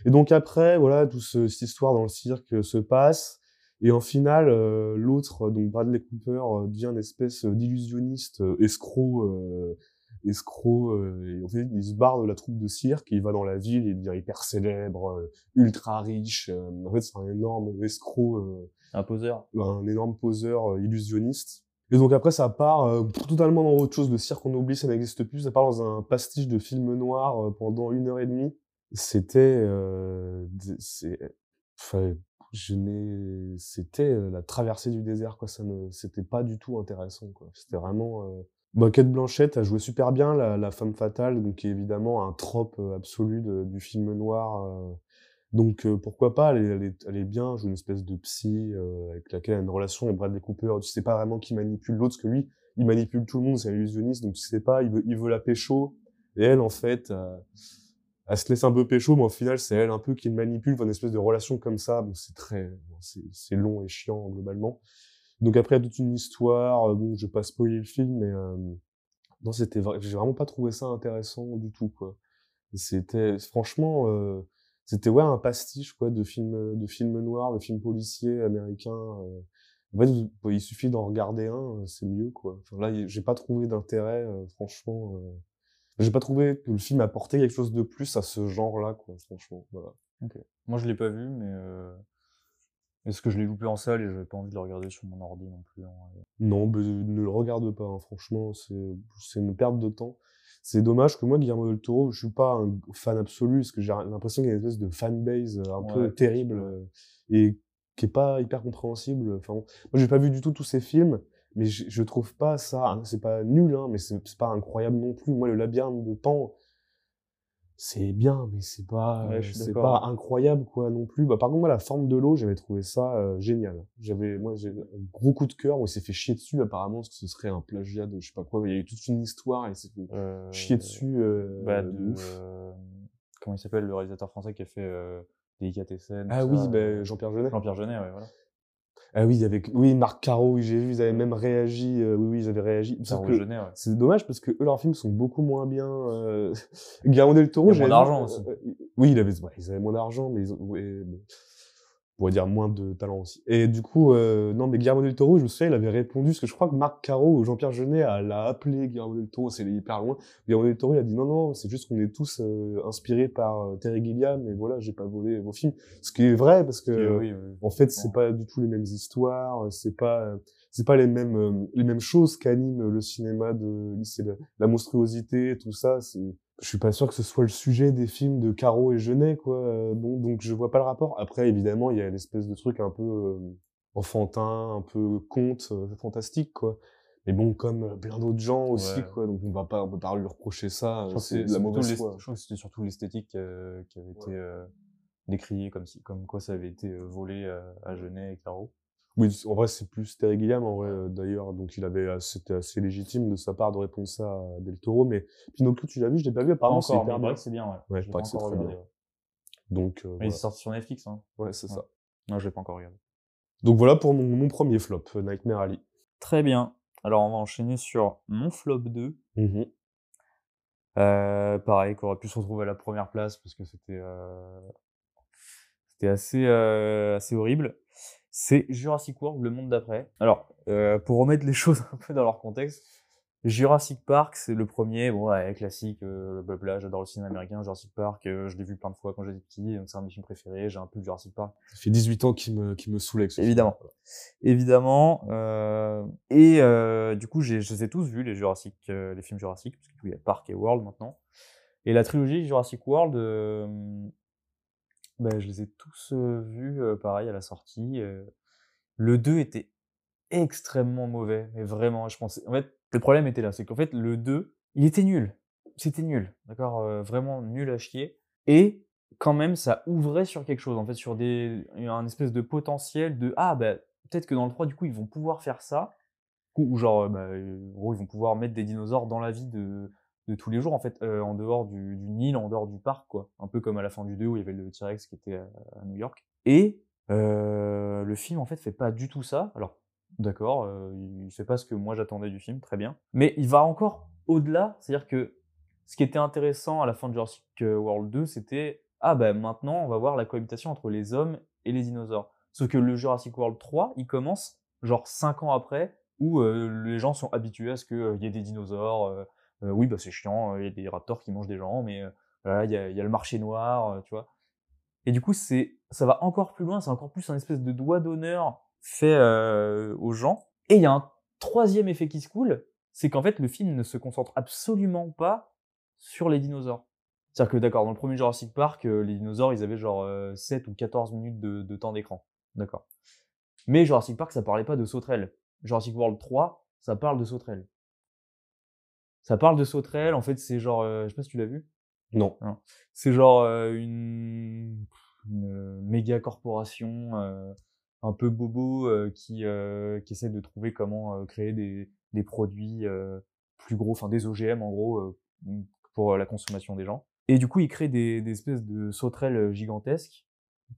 Et donc après, voilà, toute ce- cette histoire dans le cirque se passe. Et en finale, euh, l'autre, donc Bradley Cooper, euh, devient une espèce d'illusionniste, euh, escroc, euh, escroc. euh, et en fait, il se barre de la troupe de cirque, il va dans la ville, il devient hyper célèbre, euh, ultra riche. euh, en fait, c'est un énorme escroc. euh, Un poseur. un énorme poseur euh, illusionniste. Et donc après, ça part euh, totalement dans autre chose. Le cirque, on oublie, ça n'existe plus. Ça part dans un pastiche de film noir euh, pendant une heure et demie. C'était, euh, c'était euh, la traversée du désert, quoi. Ça ne, c'était pas du tout intéressant, quoi. C'était vraiment. Euh... Bah, Kate Blanchett a joué super bien la, femme fatale, donc qui évidemment un trope euh, absolu du film noir. euh, donc pourquoi pas, elle est, elle, est, bien, joue une espèce de psy avec laquelle elle a une relation avec Bradley Cooper. Tu sais pas vraiment qui manipule l'autre, que lui, il manipule tout le monde, c'est un illusionniste, donc tu sais pas, il veut, il veut la pécho. Et elle, en fait, elle se laisse un peu pécho, mais au final, c'est elle un peu qui le manipule, une espèce de relation comme ça. Bon, c'est très, c'est long et chiant globalement. Donc après, il y a toute une histoire. euh, Bon, je vais pas spoiler le film, mais euh, non, c'était, j'ai vraiment pas trouvé ça intéressant du tout, quoi. C'était, franchement, euh, c'était ouais un pastiche quoi de films de films noirs de films policiers américains euh. en fait vous- il suffit d'en regarder un euh, c'est mieux quoi enfin, là j'ai pas trouvé d'intérêt franchement. J'ai pas trouvé que le film apportait quelque chose de plus à ce genre là quoi franchement voilà Moi, je l'ai pas vu, mais euh... est-ce que je l'ai loupé en salle et j'avais pas envie de le regarder sur mon ordi non plus. vrai. non mais ne le regarde pas hein, franchement c'est une perte de temps c'est dommage que moi Guillermo del Toro je suis pas un fan absolu parce que j'ai l'impression qu'il y a une espèce de fanbase euh, un peu terrible euh, et qui est pas hyper compréhensible enfin moi j'ai pas vu du tout tous ces films mais je, je trouve pas ça hein, c'est pas nul hein mais c'est pas incroyable non plus moi le labyrinthe de Pan c'est bien, mais c'est pas, Ouais, c'est pas incroyable quoi non plus. Bah, par contre, moi, la forme de l'eau, j'avais trouvé ça euh, génial. J'avais, moi, j'ai un gros coup de cœur. On s'est fait chier dessus apparemment parce que ce serait un plagiat de je sais pas quoi. Il y a eu toute une histoire et il s'est fait Euh, chier dessus. Euh, bah, de ouf. comment il s'appelle le réalisateur français qui a fait euh, Délicatessen Ah oui, bah, euh, Jean-Pierre Jeunet. Jean-Pierre Jeunet, ouais, voilà. Ah oui, avec oui Marc Caro, oui j'ai vu, ils avaient même réagi. euh, oui, oui, ils avaient réagi. Sauf que Jeunet, ouais. c'est dommage parce que eux leurs films sont beaucoup moins bien. Euh... Guillermo del Toro, Il y a j'avais moins vu, d'argent euh, aussi. euh, oui, il avait, ouais, ils avaient moins d'argent, mais ils ont, ouais, bon, on pourrait dire moins de talent aussi. Et du coup, euh, non, mais Guillermo del Toro, je me souviens, il avait répondu, parce que je crois que Marc Caro ou Jean-Pierre Jeunet a- l'a appelé Guillermo del Toro, c'est hyper loin. Guillermo del Toro, il a dit non, non, c'est juste qu'on est tous euh, inspirés par euh, Terry Gilliam, et voilà, j'ai pas volé vos films. Ce qui est vrai, parce que Euh, oui, oui. en fait, c'est pas du tout les mêmes histoires, c'est pas c'est pas les mêmes euh, les mêmes choses qu'anime le cinéma de c'est la, la monstruosité, tout ça, c'est je suis pas sûr que ce soit le sujet des films de Caro et Genet quoi. euh, Bon, donc je vois pas le rapport. Après évidemment, il y a l'espèce de truc un peu euh, enfantin, un peu conte, euh, fantastique quoi. Mais bon, comme plein d'autres gens aussi Ouais. quoi, donc on va pas on peut pas lui reprocher ça, Je crois que c'est la mauvaise foi. je crois que c'était surtout l'esthétique euh, qui avait été euh, décriée comme si comme quoi ça avait été volé à, à Jeunet et Caro. Oui, en vrai, c'est plus Terry Gilliam, en vrai, euh, d'ailleurs. Donc, il avait, euh, c'était assez légitime de sa part de répondre ça à Del Toro. Mais Pinocchio, tu l'as vu? Je l'ai pas vu. Apparemment, c'est hyper bien. c'est bien, ouais. Ouais, Je pas que c'est très regardé, bien. Donc, euh, Mais il est sorti sur Netflix, hein. Ouais, c'est Ouais. ça. Non, je l'ai pas encore regardé. Donc, voilà pour mon, mon premier flop, euh, Nightmare Alley. Très bien. Alors, on va enchaîner sur mon flop 2. Mhm. Euh, pareil, qu'on aurait pu se retrouver à la première place parce que c'était euh, c'était assez, assez horrible. C'est Jurassic World, le monde d'après. Alors, euh, pour remettre les choses un peu dans leur contexte, Jurassic Park, c'est le premier, bon, ouais, classique, euh, blabla, j'adore le cinéma américain, Jurassic Park, euh, je l'ai vu plein de fois quand j'étais petit, donc c'est un de mes films préférés, j'ai un peu de Jurassic Park. Ça fait 18 ans qu'il me, qu'il me saoule avec ce film. Évidemment. Évidemment. euh, et euh, du coup, j'ai- je les ai tous vus, les Jurassic, euh, les films Jurassic, parce qu'il y a Park et World maintenant. Et la trilogie Jurassic World, euh, ben, je les ai tous vus, pareil, à la sortie. Le 2 était extrêmement mauvais, mais vraiment, je pensais... En fait, le problème était là, c'est qu'en fait, le 2, il était nul. C'était nul, d'accord Vraiment nul à chier. Et quand même, ça ouvrait sur quelque chose, en fait, sur des, un espèce de potentiel de ah bah peut-être que dans le 3 du coup ils vont pouvoir faire ça, ou, genre euh, en gros ils vont pouvoir mettre des dinosaures dans la vie de, de tous les jours en fait, euh, en dehors du, Nil, en dehors du parc quoi, un peu comme à la fin du 2 où il y avait le T-Rex qui était à, New York. Et euh, le film en fait fait pas du tout ça. Alors d'accord, euh, il fait pas ce que moi j'attendais du film, très bien, mais il va encore au-delà, c'est-à-dire que ce qui était intéressant à la fin de Jurassic World 2, c'était ah ben maintenant on va voir la cohabitation entre les hommes et les dinosaures. Sauf que le Jurassic World 3, il commence genre 5 ans après, où euh, les gens sont habitués à ce qu'il y ait des dinosaures. Euh, oui, bah c'est chiant, il y a des raptors qui mangent des gens, mais euh, il y, a, le marché noir, euh, tu vois. Et du coup, c'est, ça va encore plus loin, c'est encore plus un espèce de doigt d'honneur fait aux gens. Et il y a un troisième effet qui se coule, c'est qu'en fait, le film ne se concentre absolument pas sur les dinosaures. C'est-à-dire que, d'accord, dans le premier Jurassic Park, les dinosaures, ils avaient genre euh, 7 ou 14 minutes de, de temps d'écran. D'accord. Mais Jurassic Park, ça parlait pas de sauterelles. Jurassic World 3, ça parle de sauterelles. Ça parle de sauterelles, en fait, c'est genre, euh, je sais pas si tu l'as vu. Non. Non. C'est genre euh, une, une méga corporation euh, un peu bobo euh, qui, euh, qui essaie de trouver comment euh, créer des, des produits euh, plus gros, enfin des OGM en gros, euh, pour la consommation des gens. Et du coup, ils créent des, des espèces de sauterelles gigantesques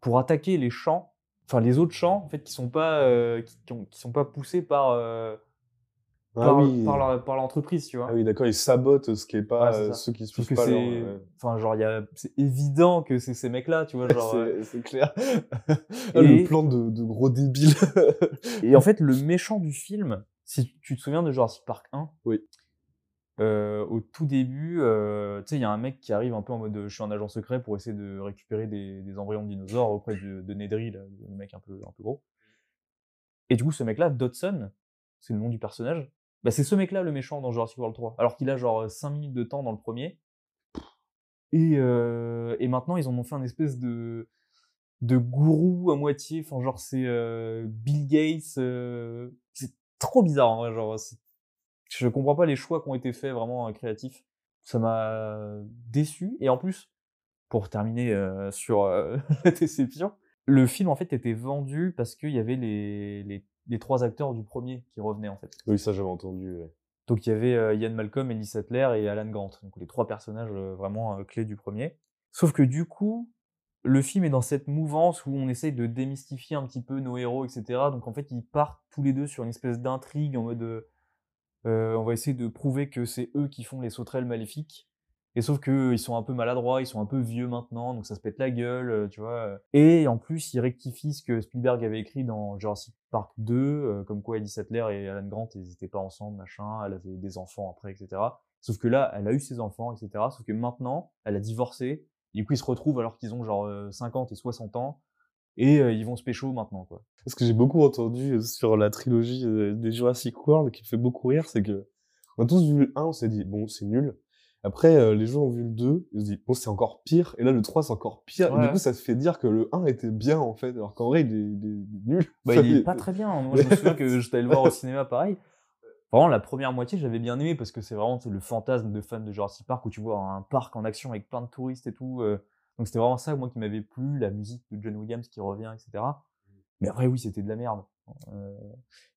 pour attaquer les champs, enfin les autres champs en fait qui sont pas euh, qui, qui ont- qui sont pas poussés par euh, Ah par, oui. par la- par l'entreprise, tu vois. Ah oui, d'accord, ils sabotent ce qui est pas, Ouais, euh, ceux qui pas leur, c'est, ouais. enfin genre y a, c'est évident que c'est ces mecs-là, tu vois, genre. euh, c'est, c'est clair. Ah, Et- Le plan de, de gros débile. Et en fait, le méchant du film, si tu te souviens de Jurassic Park 1, Oui. euh, au tout début, euh, tu sais, il y a un mec qui arrive un peu en mode euh, je suis un agent secret pour essayer de récupérer des, des embryons de dinosaures auprès de, de Nedry, là, le mec un peu, un peu gros. Et du coup, ce mec-là, Dodson, c'est le nom du personnage, bah, c'est ce mec-là le méchant dans Jurassic World 3. Alors qu'il a genre 5 minutes de temps dans le premier. Et, euh, et maintenant, ils en ont fait un espèce de, de gourou à moitié. Enfin, genre, c'est euh, Bill Gates. euh, c'est trop bizarre, en vrai. Genre, je comprends pas les choix qui ont été faits vraiment euh, créatifs. ça m'a déçu. Et en plus, pour terminer euh, sur euh, la déception, le film en fait était vendu parce qu'il y avait les, les trois acteurs du premier qui revenaient en fait. Oui, ça j'avais entendu. ouais. Donc il y avait euh, Ian Malcolm, Ellie Sattler et Alan Grant, donc les trois personnages euh, vraiment euh, clés du premier. Sauf que du coup, le film est dans cette mouvance où on essaye de démystifier un petit peu nos héros, etc. Donc en fait, ils partent tous les deux sur une espèce d'intrigue en mode on va essayer de prouver que c'est eux qui font les sauterelles maléfiques. Et sauf que ils sont un peu maladroits, ils sont un peu vieux maintenant, donc ça se pète la gueule, tu vois. Et en plus, ils rectifient ce que Spielberg avait écrit dans Jurassic Park 2, euh, comme quoi Ellie Sattler et Alan Grant, ils étaient pas ensemble, machin, elle avait des enfants après, etc. Sauf que là, elle a eu ses enfants, etc. Sauf que maintenant, elle a divorcé, et du ils se retrouvent alors qu'ils ont genre euh, 50 et 60 ans, et euh, ils vont se pécho maintenant, quoi. Ce que j'ai beaucoup entendu euh, sur la trilogie euh, des Jurassic World qui me fait beaucoup rire, c'est que on a tous vu le 1, on s'est dit bon, c'est nul. Après, euh, les gens ont vu le 2, ils se disent bon, c'est encore pire. Et là, le 3, c'est encore pire. Et du coup, ça te fait dire que le 1 était bien, en fait, alors qu'en vrai, il est, il est- il est nul. Bah, il est pas très bien. Moi, je me souviens que j'étais allé le voir au cinéma, pareil. Vraiment, la première moitié, j'avais bien aimé parce que c'est vraiment le fantasme de fan de Jurassic Park où tu vois un parc en action avec plein de touristes et tout. euh. Donc, c'était vraiment ça, moi, qui m'avait plu, la musique de John Williams qui revient, etc. Mais après, oui, c'était de la merde. Euh,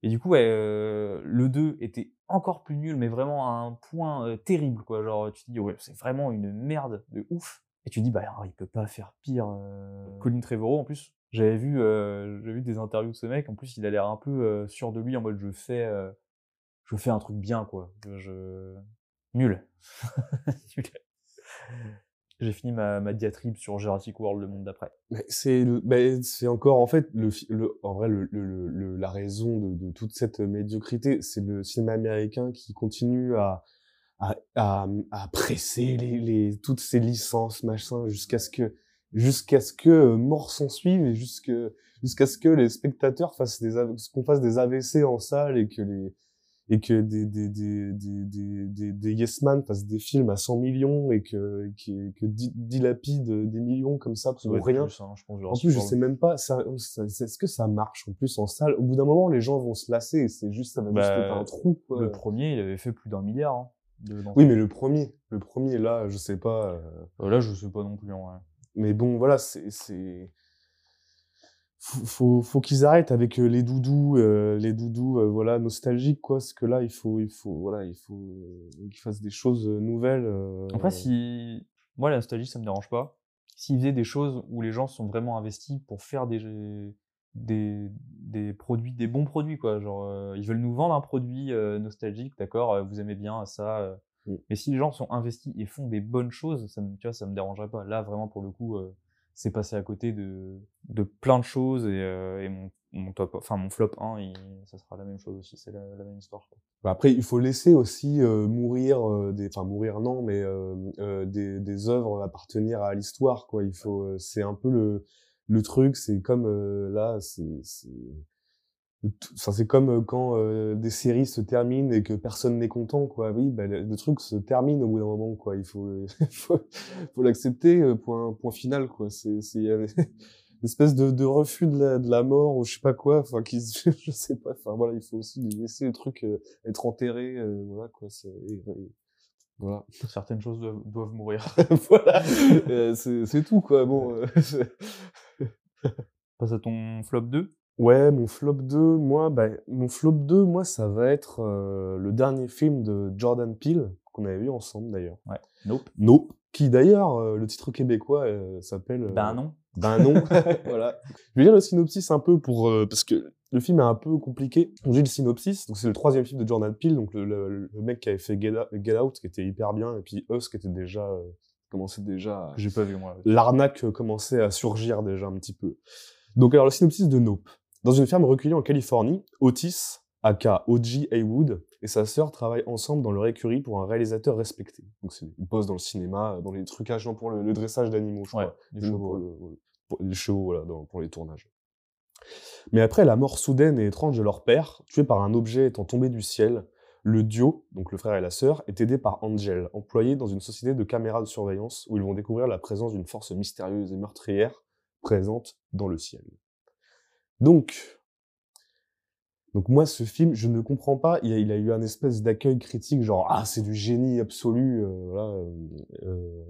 Et du coup, ouais, euh, le 2 était encore plus nul, mais vraiment à un point euh, terrible, quoi. Genre, tu te dis, ouais, c'est vraiment une merde de ouf. Et tu te dis, bah, alors, il peut pas faire pire. euh. Colin Trevorrow, en plus, j'avais vu, euh, j'avais vu des interviews de ce mec. En plus, il a l'air un peu euh, sûr de lui, en mode, je fais, euh, je fais un truc bien, quoi. Je- nul. Nul. J'ai fini ma, ma diatribe sur Jurassic World, le monde d'après. C'est c'est encore en fait le, le en vrai le, le, le- la raison de, de toute cette médiocrité c'est le cinéma américain qui continue à à, à, à presser les, les toutes ces licences machin jusqu'à ce que jusqu'à ce que euh, mort s'en suive et jusque jusqu'à ce que les spectateurs fassent des qu'on fasse des AVC en salle et que les et que des des des des des, des, des yes man fassent des films à 100 millions et que que di- dilapident des millions comme ça pour rien plus, hein, je pense, en plus, je sais même pas, ça, est-ce que ça marche en plus en salle? Au bout d'un moment, les gens vont se lasser et c'est juste, ça va juste Bah, être un trou. quoi. Le premier, il avait fait plus d'un milliard. hein, de- Oui, mais le premier, le premier, là, je sais pas. euh, Là, je sais pas non plus. en vrai. Mais bon, voilà, c'est, c'est, faut, faut, faut qu'ils arrêtent avec euh, les doudous, euh, les doudous, euh, voilà, nostalgiques, quoi. Parce que là, il faut, il faut, voilà, il faut qu'ils fassent des choses nouvelles. euh, Après, si moi la nostalgie, ça me dérange pas. S'ils faisaient des choses où les gens sont vraiment investis pour faire des des, des produits, des bons produits quoi. Genre, ils veulent nous vendre un produit nostalgique, d'accord. vous aimez bien ça. Mm. Mais si les gens sont investis et font des bonnes choses, ça me, tu vois, ça me dérangerait pas. Là, vraiment pour le coup, c'est passé à côté de de plein de choses et, euh, et mon mon top, enfin mon flop 1, il- ça sera la même chose aussi. C'est la, même histoire. quoi. Bah Après, il faut laisser aussi euh, mourir euh, des, enfin mourir non, mais euh, euh, des, des œuvres appartenir à l'histoire, quoi. Il faut, c'est un peu le le truc, c'est comme là, c'est enfin, c'est comme euh, quand euh, des séries se terminent et que personne n'est content, quoi. Oui, bah, le, le truc se termine au bout d'un moment, quoi. Il faut le- faut, faut l'accepter, euh, point point final, quoi. C'est c'est il y a une espèce de, de refus de la, de la mort ou je sais pas quoi, enfin qui je sais pas, enfin voilà, il faut aussi laisser le truc euh, être enterré, euh, voilà quoi, c'est et- et- voilà, Certaines choses doivent, doivent mourir. voilà, Euh, c'est c'est tout quoi. Bon, Passe à ton flop 2. Ouais, mon flop 2, moi, bah, mon flop 2, moi, ça va être euh, le dernier film de Jordan Peele qu'on avait vu ensemble d'ailleurs. Ouais. Nope. Nope. Qui d'ailleurs, euh, le titre québécois euh, s'appelle. euh, Ben non. Ben non, voilà. Je vais lire le synopsis un peu pour euh, parce que le film est un peu compliqué. On dit le synopsis, donc c'est le troisième film de Jordan Peele, donc le, le- le mec qui avait fait Get Out, Get Out, qui était hyper bien, et puis Us qui était déjà euh, commençait déjà j'ai pas vu moi. l'arnaque commençait à surgir déjà un petit peu. Donc alors le synopsis de Nope. Dans une ferme reculée en Californie, Otis, aka O.G. Haywood, et sa sœur travaillent ensemble dans leur écurie pour un réalisateur respecté. Donc c'est- ils bossent dans le cinéma, euh, dans les trucages, non, pour le, le dressage d'animaux, je crois. Les Le- chevaux, pour, ouais. le- pour les chevaux, voilà, dans- pour les tournages. Mais après la mort soudaine et étrange de leur père, tué par un objet étant tombé du ciel, le duo, donc le frère et la sœur, est aidé par Angel, employé dans une société de caméras de surveillance où ils vont découvrir la présence d'une force mystérieuse et meurtrière présente dans le ciel. Donc, Donc moi, ce film, je ne comprends pas. Il a, il a eu un espèce d'accueil critique, genre ah c'est du génie absolu, euh, voilà. euh, euh,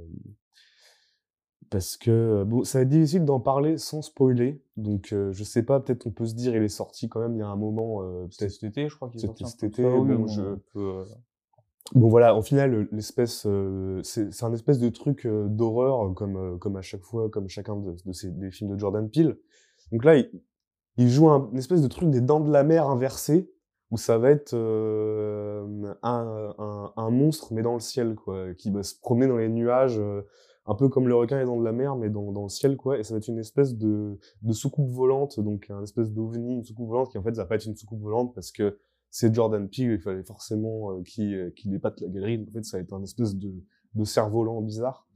parce que bon, ça va être difficile d'en parler sans spoiler. Donc euh, je sais pas, peut-être on peut se dire il est sorti quand même il y a un moment. C'était peut-être cet été, je crois qu'il est sorti. cet été, bon, je- voilà, au final, l'espèce, c'est un espèce de truc d'horreur comme comme à chaque fois, comme chacun de, de ces des films de Jordan Peele. Donc là, il, il joue un, une espèce de truc des dents de la mer inversé, où ça va être euh, un, un, monstre mais dans le ciel quoi, qui va se promener dans les nuages, euh, un peu comme le requin est dans de la mer mais dans dans le ciel quoi. Et ça va être une espèce de de soucoupe volante, donc un espèce d'ovni, une soucoupe volante qui en fait ça va pas être une soucoupe volante parce que c'est Jordan Peele, il fallait forcément euh, qu'il euh, épate la galerie. En fait, ça va être un espèce de, de cerf-volant bizarre.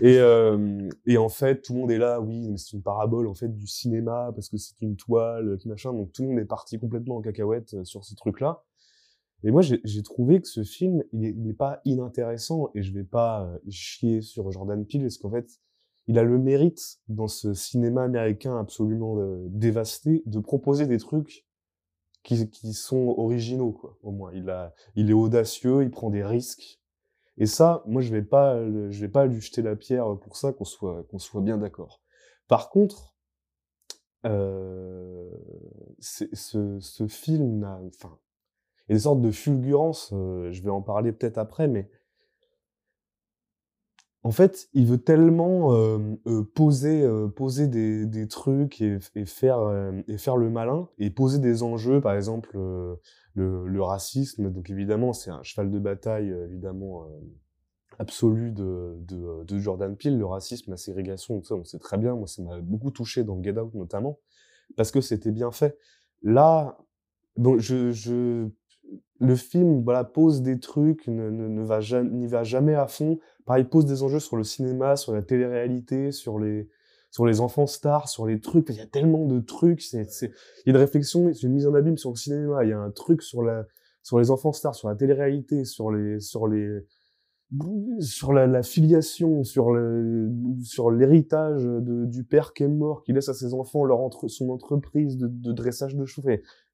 Et, euh, et en fait, tout le monde est là, oui, mais c'est une parabole en fait du cinéma parce que c'est une toile, qui machin. Donc tout le monde est parti complètement en cacahuète euh, sur ces trucs-là. Et moi, j'ai trouvé que ce film, il est, il est pas inintéressant et je vais pas euh, chier sur Jordan Peele parce qu'en fait, il a le mérite dans ce cinéma américain absolument dévasté de proposer des trucs qui, qui sont originaux quoi au moins il a il est audacieux il prend des risques et ça moi je vais pas je vais pas lui jeter la pierre pour ça qu'on soit qu'on soit bien d'accord. Par contre euh, ce, film n'a enfin il y a des sortes de fulgurances euh, je vais en parler peut-être après mais en fait, il veut tellement euh, euh, poser, euh, poser des, des trucs et, et faire, et faire le malin et poser des enjeux, par exemple le, racisme. Donc évidemment, c'est un cheval de bataille évidemment absolu de, de, Jordan Peele, le racisme, la ségrégation, tout ça, on sait très bien. Moi, ça m'a beaucoup touché dans Get Out notamment parce que c'était bien fait. Là, je, le film voilà, pose des trucs, ne, va n'y va jamais à fond. Pareil, pose des enjeux sur le cinéma, sur la télé-réalité, sur les, sur les enfants stars, sur les trucs. Il y a tellement de trucs. Il y a une réflexion, c'est une mise en abîme sur le cinéma. Il y a un truc sur la, sur les enfants stars, sur la télé-réalité, sur les, sur les, sur la, filiation, sur le, sur l'héritage du père qui est mort, qui laisse à ses enfants leur entre, son entreprise de, dressage de chevaux.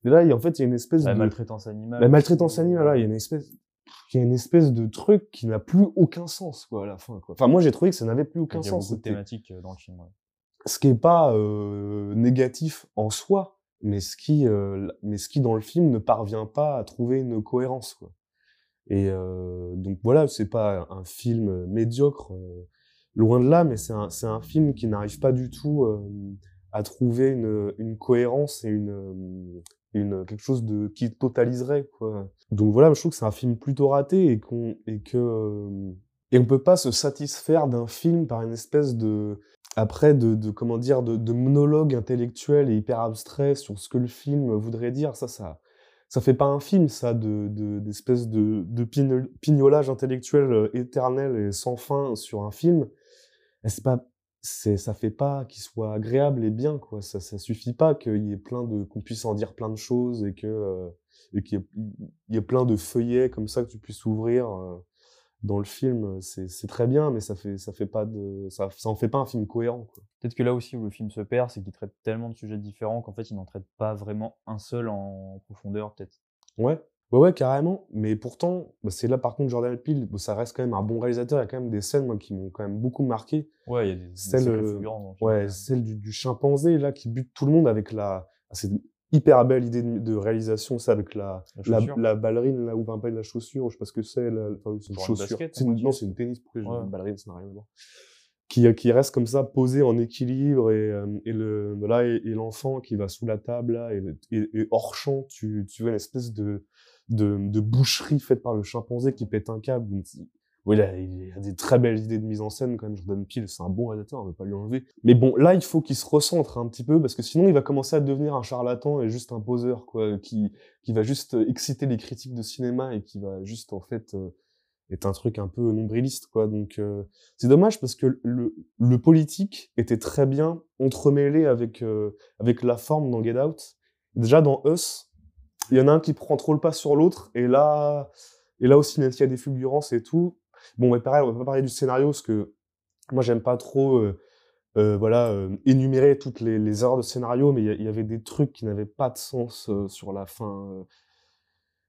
Et là, en fait, il y a une espèce La de maltraitance animale. la maltraitance animale, là, il y a une espèce, il y a une espèce de truc qui n'a plus aucun sens, quoi, à la fin, quoi. Enfin, moi, j'ai trouvé que ça n'avait plus aucun Il y a sens. beaucoup de thématiques euh, dans le film. ouais. Ce qui est pas euh, négatif en soi, mais ce qui, euh, mais ce qui dans le film ne parvient pas à trouver une cohérence, quoi. Et euh, donc voilà, c'est pas un film médiocre, euh, loin de là, mais c'est un, un film qui n'arrive pas du tout euh, à trouver une, une cohérence et une, une quelque chose de qui totaliserait quoi. Donc voilà, je trouve que c'est un film plutôt raté et qu'on et que euh, et on peut pas se satisfaire d'un film par une espèce de après de, de comment dire de, de monologue intellectuel et hyper abstrait sur ce que le film voudrait dire. Ça, ça ça fait pas un film, ça, de de- d'espèce de, de pignolage intellectuel euh, éternel et sans fin sur un film. C'est pas c'est ça fait pas qu'il soit agréable et bien quoi ça ça suffit pas qu'il y ait plein de qu'on puisse en dire plein de choses et que euh, et qu'il y, ait- plein de feuillets comme ça que tu puisses ouvrir euh, dans le film c'est très bien mais ça fait ça fait pas de ça ça en fait pas un film cohérent quoi. Peut-être que là aussi où le film se perd, c'est qu'il traite tellement de sujets différents qu'en fait il n'en traite pas vraiment un seul en profondeur, peut-être. Ouais, ouais, ouais, carrément. Mais pourtant, bah, c'est là par contre Jordan Peele, bah, ça reste quand même un bon réalisateur. Il y a quand même des scènes moi, qui m'ont quand même beaucoup marqué. Ouais, il y a des, sacrées euh, Ouais, celle du, du chimpanzé là qui bute tout le monde avec la. ah, C'est une hyper belle idée de, de réalisation, ça avec la La la, chaussure. la ballerine là ou enfin pas la chaussure, je sais pas ce que c'est. la- Enfin, c'est une chaussure. C'est non, c'est une tennis. Pourquoi Ouais. une ballerine Ça n'a rien à voir. Qui, qui reste comme ça posé en équilibre et, euh, et le là et, et l'enfant qui va sous la table là et, hors champ tu tu vois une espèce de de, de boucherie faite par le chimpanzé qui pète un câble. Donc, oui, là, il a des très belles idées de mise en scène quand même. Jordan Peele, c'est un bon réalisateur, on ne veut pas lui enlever. Mais bon, là, il faut qu'il se recentre un petit peu parce que sinon, il va commencer à devenir un charlatan et juste un poseur, quoi, qui, qui va juste euh, exciter les critiques de cinéma et qui va juste, en fait, euh, être un truc un peu nombriliste, quoi. Donc, euh, c'est dommage parce que le, le politique était très bien entremêlé avec, euh, avec la forme dans Get Out. Déjà, dans Us, il y en a un qui prend trop le pas sur l'autre et là, et là aussi, s'il y a des fulgurances et tout, Bon, mais pareil, on va pas parler du scénario parce que moi, j'aime pas trop euh, euh, voilà, euh, énumérer toutes les, erreurs de scénario, mais il y, avait des trucs qui n'avaient pas de sens sur la fin,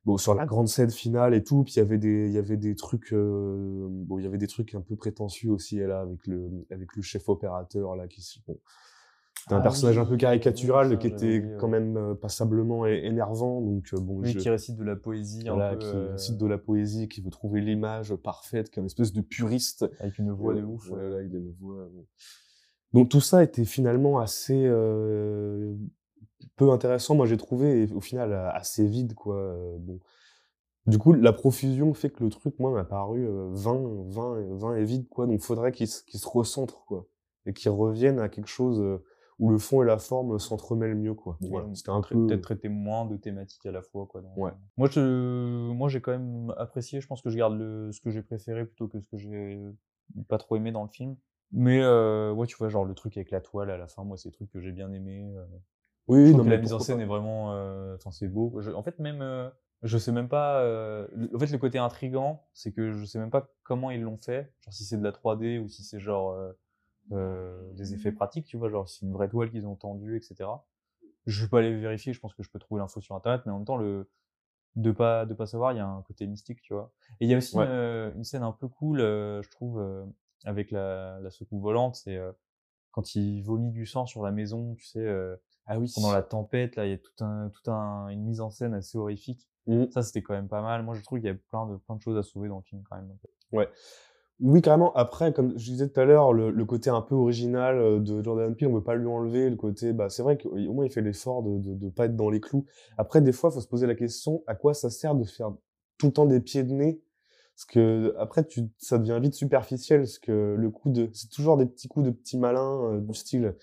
bon, sur la grande scène finale et tout. Puis il y avait des, il y trucs, bon, il y avait des trucs un peu prétentieux aussi là avec le, avec le chef opérateur là qui, bon, c'était un Ah personnage oui, un peu caricatural qui était quand même euh, passablement énervant. Donc euh, bon, Oui, je- qui récite de la poésie voilà, un peu, qui euh, cite de la poésie, qui veut trouver l'image parfaite, qui est une espèce de puriste. avec une voix de Euh, ouf. ouais. Voilà, il a une voix. bon. Donc tout ça était finalement assez euh, peu intéressant, moi j'ai trouvé, et au final assez vide quoi. euh, Bon. Du coup, la profusion fait que le truc, moi, m'a paru euh, vain, vain, vain et vide quoi. Donc faudrait qu'il se, recentre quoi, et qu'il revienne à quelque chose euh, où le fond et la forme s'entremêlent mieux quoi. Voilà, c'était un peu. peut-être traiter moins de thématiques à la fois quoi. Ouais. Moi je moi j'ai quand même apprécié, je pense que je garde le ce que j'ai préféré plutôt que ce que j'ai pas trop aimé dans le film. Mais euh, ouais, tu vois genre le truc avec la toile à la fin, moi c'est des trucs que j'ai bien aimé. euh. Oui, je non, que la mise en scène pas. est vraiment euh, enfin c'est beau. Je- en fait même je sais même pas euh, le- en fait le côté intrigant, c'est que je sais même pas comment ils l'ont fait, genre si c'est de la 3D ou si c'est genre euh, euh, des effets pratiques, tu vois, genre c'est une vraie toile qu'ils ont tendue, etc. Je vais pas aller vérifier, je pense que je peux trouver l'info sur internet, mais en même temps, le de pas de pas savoir, il y a un côté mystique, tu vois. Et il y a aussi Ouais. une, euh, une scène un peu cool, euh, je trouve, euh, avec la, la soucoupe volante, c'est euh, quand il vomit du sang sur la maison, tu sais, euh, Ah oui. pendant la tempête, là, il y a tout un, tout un, une mise en scène assez horrifique. Mhm. Ça, c'était quand même pas mal. Moi, je trouve qu'il y a plein de, plein de choses à sauver dans le film, quand même. Ouais. Oui, carrément. Après, comme je disais tout à l'heure, le, côté un peu original euh, de Jordan Peele, on ne peut pas lui enlever. Le côté, bah, c'est vrai qu'au moins il fait l'effort de, de pas être dans les clous. Après, des fois, il faut se poser la question à quoi ça sert de faire tout le temps des pieds de nez? Parce que après, tu, ça devient vite superficiel. Parce que le coup de, c'est toujours des petits coups de petits malins euh, du style.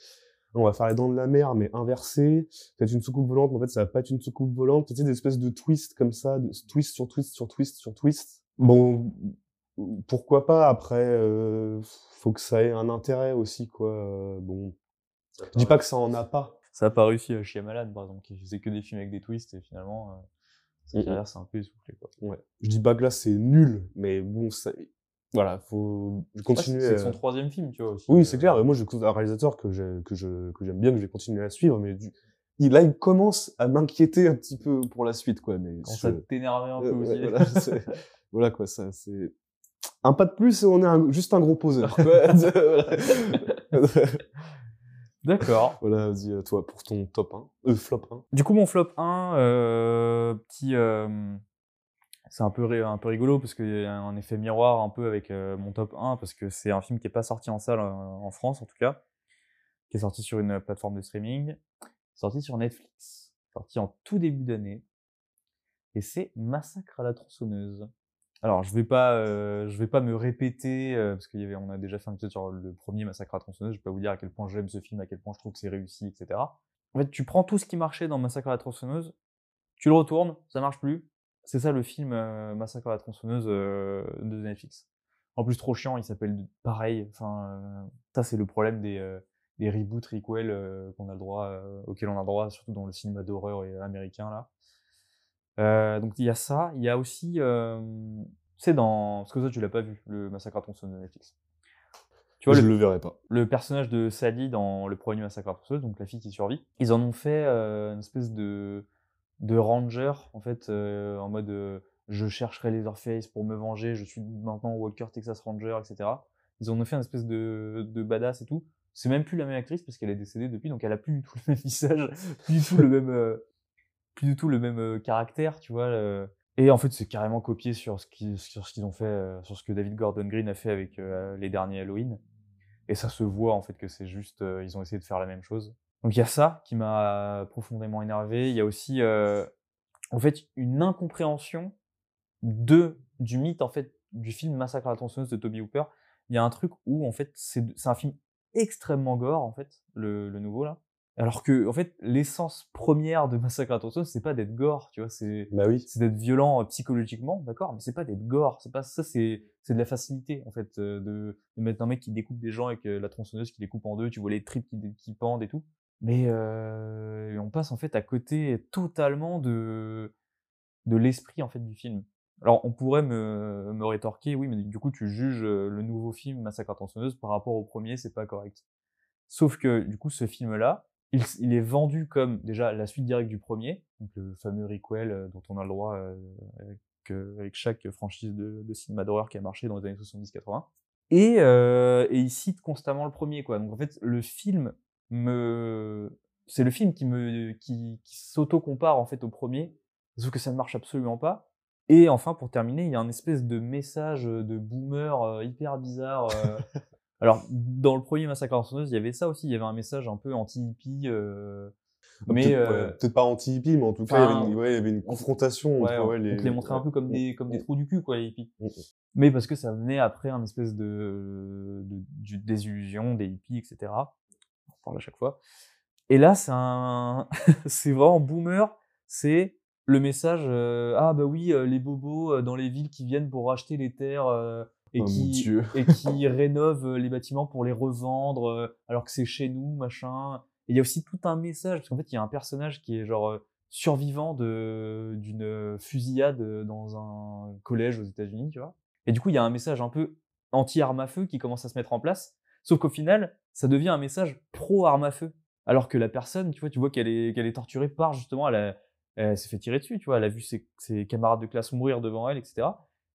On va faire les dents de la mer, mais inversé. Peut-être une soucoupe volante, mais en fait, ça va pas être une soucoupe volante. Tu sais, des espèces de twists comme ça, de twist sur twist sur twist sur twist. Bon, pourquoi pas après euh, faut que ça ait un intérêt aussi quoi euh, bon je dis pas que ça en a pas Ça a pas réussi à Shyamalan, par exemple, qui faisait que des films avec des twists, et finalement, euh, sa carrière s'est un peu essoufflée, quoi. ouais je dis pas que là c'est nul mais bon ça voilà faut continuer c'est c'est son troisième film, tu vois, aussi. oui c'est euh, clair mais moi je un réalisateur que que je que j'aime bien que je vais continuer à suivre mais du... il, là il commence à m'inquiéter un petit peu pour la suite quoi mais Quand je- ça t'énervait un peu Euh, aussi. ouais, voilà, c'est- voilà, quoi ça c'est un pas de plus et on est un- juste un gros poseur. D'accord. Voilà, vas-y, toi, pour ton top 1. Euh, flop 1. Du coup, mon flop 1, euh, petit, euh, c'est un peu, un peu rigolo parce qu'il y a un effet miroir un peu avec mon top 1 parce que c'est un film qui est pas sorti en salle en France en tout cas, qui est sorti sur une plateforme de streaming, sorti sur Netflix, sorti en tout début d'année, et c'est Massacre à la tronçonneuse. Alors, je vais pas, euh, vais pas me répéter euh, parce qu'il y avait, on a déjà fait un épisode sur le premier Massacre à tronçonneuse. Je vais pas vous dire à quel point j'aime ce film, à quel point je trouve que c'est réussi, etc. En fait, tu prends tout ce qui marchait dans Massacre à la tronçonneuse, tu le retournes, ça marche plus. C'est ça le film euh, Massacre à la tronçonneuse de Netflix. En plus, trop chiant, il s'appelle pareil. Enfin, ça c'est le problème des, reboots, requels qu'on a le droit, auxquels on a le droit, surtout dans le cinéma d'horreur américain là. Euh, donc il y a ça, il y a aussi, c'est dans, parce que ça tu l'as pas vu, le Massacre à tronçonneuse de Netflix. Tu vois, je le, le verrai pas. le personnage de Sally dans le premier massacre à tronçonneuse, donc la fille qui survit, ils en ont fait une espèce de, de ranger, en fait, euh, en mode euh, je chercherai Leatherface pour me venger, je suis maintenant Walker Texas Ranger, etc. Ils en ont fait une espèce de, de badass et tout. C'est même plus la même actrice parce qu'elle est décédée depuis, donc elle a plus du tout le même visage, plus du tout le même, euh, plus du tout le même euh, caractère, tu vois. Et en fait, c'est carrément copié sur ce qu'ils ont fait, euh, sur ce que David Gordon Green a fait avec euh, les derniers Halloween. Et ça se voit en fait que c'est juste, ils ont essayé de faire la même chose. Donc il y a ça qui m'a profondément énervé. Il y a aussi, en fait, une incompréhension de du mythe en fait du film Massacre à la tronçonneuse de Toby Hooper. Il y a un truc où en fait c'est un film extrêmement gore en fait, le nouveau là. Alors que en fait l'essence première de Massacre à tronçonneuse c'est pas d'être gore, tu vois, c'est Bah oui. d'être violent euh, psychologiquement, d'accord, mais c'est pas d'être gore, c'est pas ça, c'est de la facilité en fait euh, de, de mettre un mec qui découpe des gens avec euh, la tronçonneuse qui les coupe en deux, tu vois les tripes qui, pendent et tout. Mais euh, on passe en fait à côté totalement de de l'esprit en fait du film. Alors on pourrait me, me rétorquer, oui, mais du coup tu juges le nouveau film Massacre à tronçonneuse par rapport au premier, c'est pas correct. Sauf que, du coup, ce film-là, il, est vendu comme déjà la suite directe du premier, donc le fameux requel euh, dont on a le droit euh, avec, euh, avec chaque franchise de, cinéma d'horreur qui a marché dans les années 70-80. Et, euh, et il cite constamment le premier, quoi. Donc en fait, le film me, c'est le film qui me, qui, qui s'auto-compare en fait au premier, sauf que ça ne marche absolument pas. Et enfin, pour terminer, il y a un espèce de message de boomer hyper bizarre. Alors, dans le premier Massacre à la tronçonneuse, il y avait ça aussi, il y avait un message un peu anti-hippie. euh, mais Peut-être euh, peut-être pas anti-hippie, mais en tout cas, il y avait une, ouais, il y avait une confrontation Ouais, entre on, ouais, les. on te les montrait un peu comme des, comme des trous du cul, quoi, les hippies. Mm. Mais parce que ça venait après un espèce de, désillusion des hippies, etc. On en parle à chaque fois. Et là, c'est un, c'est vraiment boomer. C'est le message, euh, ah bah oui, euh, les bobos euh, dans les villes qui viennent pour racheter les terres et Oh qui et qui rénovent euh, les bâtiments pour les revendre euh, alors que c'est chez nous, machin. Et il y a aussi tout un message parce qu'en fait, il y a un personnage qui est genre euh, survivant d'une fusillade dans un collège aux États-Unis, tu vois. Et du coup, il y a un message un peu anti-arme à feu qui commence à se mettre en place. Sauf qu'au final, ça devient un message pro-arme à feu. Alors que la personne, tu vois, tu vois qu'elle est, qu'elle est torturée par justement, elle, a- elle s'est fait tirer dessus, tu vois, elle a vu ses, ses camarades de classe mourir devant elle, etc.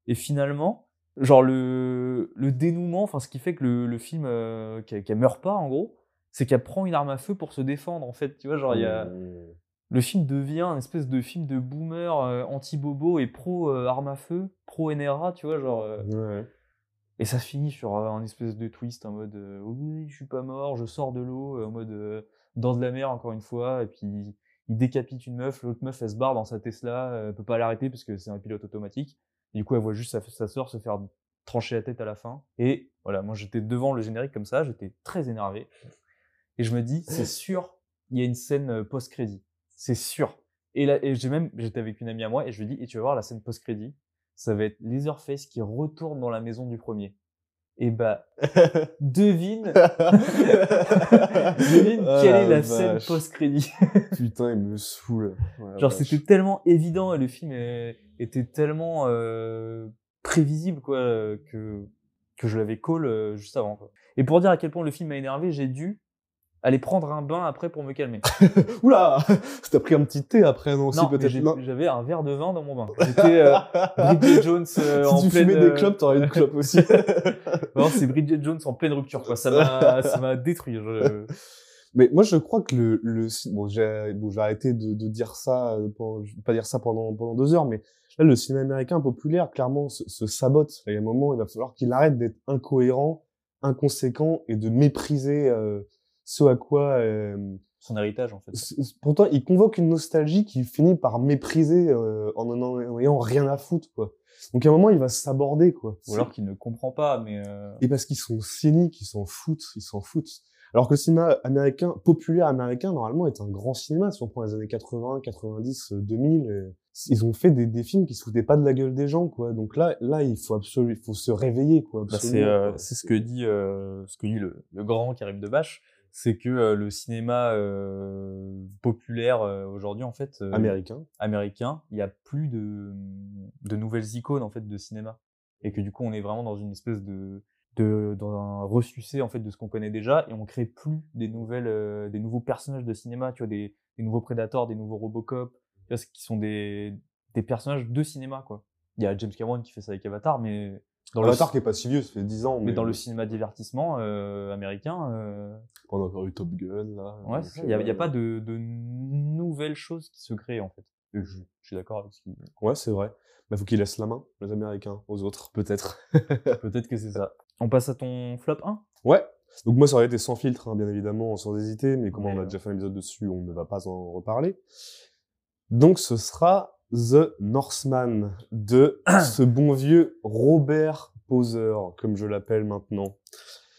Et finalement, genre le, le dénouement, enfin ce qui fait que le, le film, euh, qu'elle meurt pas en gros, c'est qu'elle prend une arme à feu pour se défendre en fait, tu vois, genre il y a Mmh. le film devient un espèce de film de boomer euh, anti-bobo et pro euh, arme à feu, pro NRA, tu vois, genre. euh, Ouais. et ça se finit sur un espèce de twist en mode oui, je suis pas mort, je sors de l'eau, en mode dans de la mer encore une fois, et puis il décapite une meuf, l'autre meuf elle se barre dans sa Tesla, elle peut pas l'arrêter parce que c'est un pilote automatique. Et du coup, elle voit juste sa, sa sœur se faire trancher la tête à la fin. Et voilà, moi j'étais devant le générique comme ça, j'étais très énervé. Et je me dis, c'est sûr, il y a une scène euh, post-crédit. C'est sûr. Et là, et j'ai même, j'étais avec une amie à moi et je lui dis, et tu vas voir la scène post-crédit, ça va être Leatherface qui retourne dans la maison du premier. Et bah, devine, devine Ah, quelle est la scène post-crédit. Putain, il me saoule. Ouais, Genre, c'était tellement évident et le film était tellement euh, prévisible, quoi, que, que je l'avais call euh, juste avant, quoi. Et pour dire à quel point le film m'a énervé, j'ai dû aller prendre un bain après pour me calmer. Oula T'as pris un petit thé après, non non, peut-être j'avais un verre de vin dans mon bain. J'étais euh, Bridget Jones euh, en si tu pleine... fumais des euh, clopes, t'aurais une clope aussi. Non, c'est Bridget Jones en pleine rupture, quoi. Ça m'a, détruit. Je... Mais moi, je crois que le, le bon, j'ai, bon, j'ai arrêté de, de dire ça, euh, pendant, je vais pas dire ça pendant, pendant deux heures, mais là, le cinéma américain populaire, clairement, se, se sabote. Il y a un moment, il va falloir qu'il arrête d'être incohérent, inconséquent et de mépriser euh, ce à quoi. euh, Son héritage, en fait. pourtant, il convoque une nostalgie qui finit par mépriser euh, en en en ayant rien à foutre, quoi. Donc à un moment, il va s'aborder, quoi. Ou alors qu'il ne comprend pas, mais... euh, Et parce qu'ils sont cyniques, ils s'en foutent, ils s'en foutent. Alors que le cinéma américain, populaire américain, normalement, est un grand cinéma. Si on prend les années 80, 90, euh, 2000, euh, ils ont fait des, des films qui se foutaient pas de la gueule des gens, quoi. Donc là, là, il faut absolument, il faut se réveiller, quoi. Bah, c'est euh, c'est ce que dit euh, ce que dit le, le grand Karim Debache, c'est que euh, le cinéma euh, populaire euh, aujourd'hui en fait américain. américain, il y a plus de de nouvelles icônes en fait de cinéma et que du coup on est vraiment dans une espèce de de dans un ressucé en fait de ce qu'on connaît déjà et on crée plus des nouvelles des nouveaux personnages de cinéma, tu vois des, des nouveaux Predators, des nouveaux Robocop, tu vois, qui sont des des personnages de cinéma quoi. Il y a James Cameron qui fait ça avec Avatar mais dans le Avatar qui est pas si vieux, ça fait 10 ans. mais dans le cinéma divertissement euh, américain, euh, On a encore eu Top Gun, là. ouais, Donc, c'est ça. il n'y a, il y a euh, pas de, de nouvelles choses qui se créent en fait. Et je, je suis d'accord avec ce qu'il Ouais, c'est vrai. Bah, faut qu'ils laissent la main, les Américains, aux autres, peut-être. Peut-être que c'est ça. On passe à ton flop 1 Ouais. Donc moi, ça aurait été sans filtre, hein, bien évidemment, sans hésiter, mais comme on a euh, déjà fait un épisode dessus, on ne va pas en reparler. Donc ce sera The Northman de ce bon vieux Robert Poser, comme je l'appelle maintenant.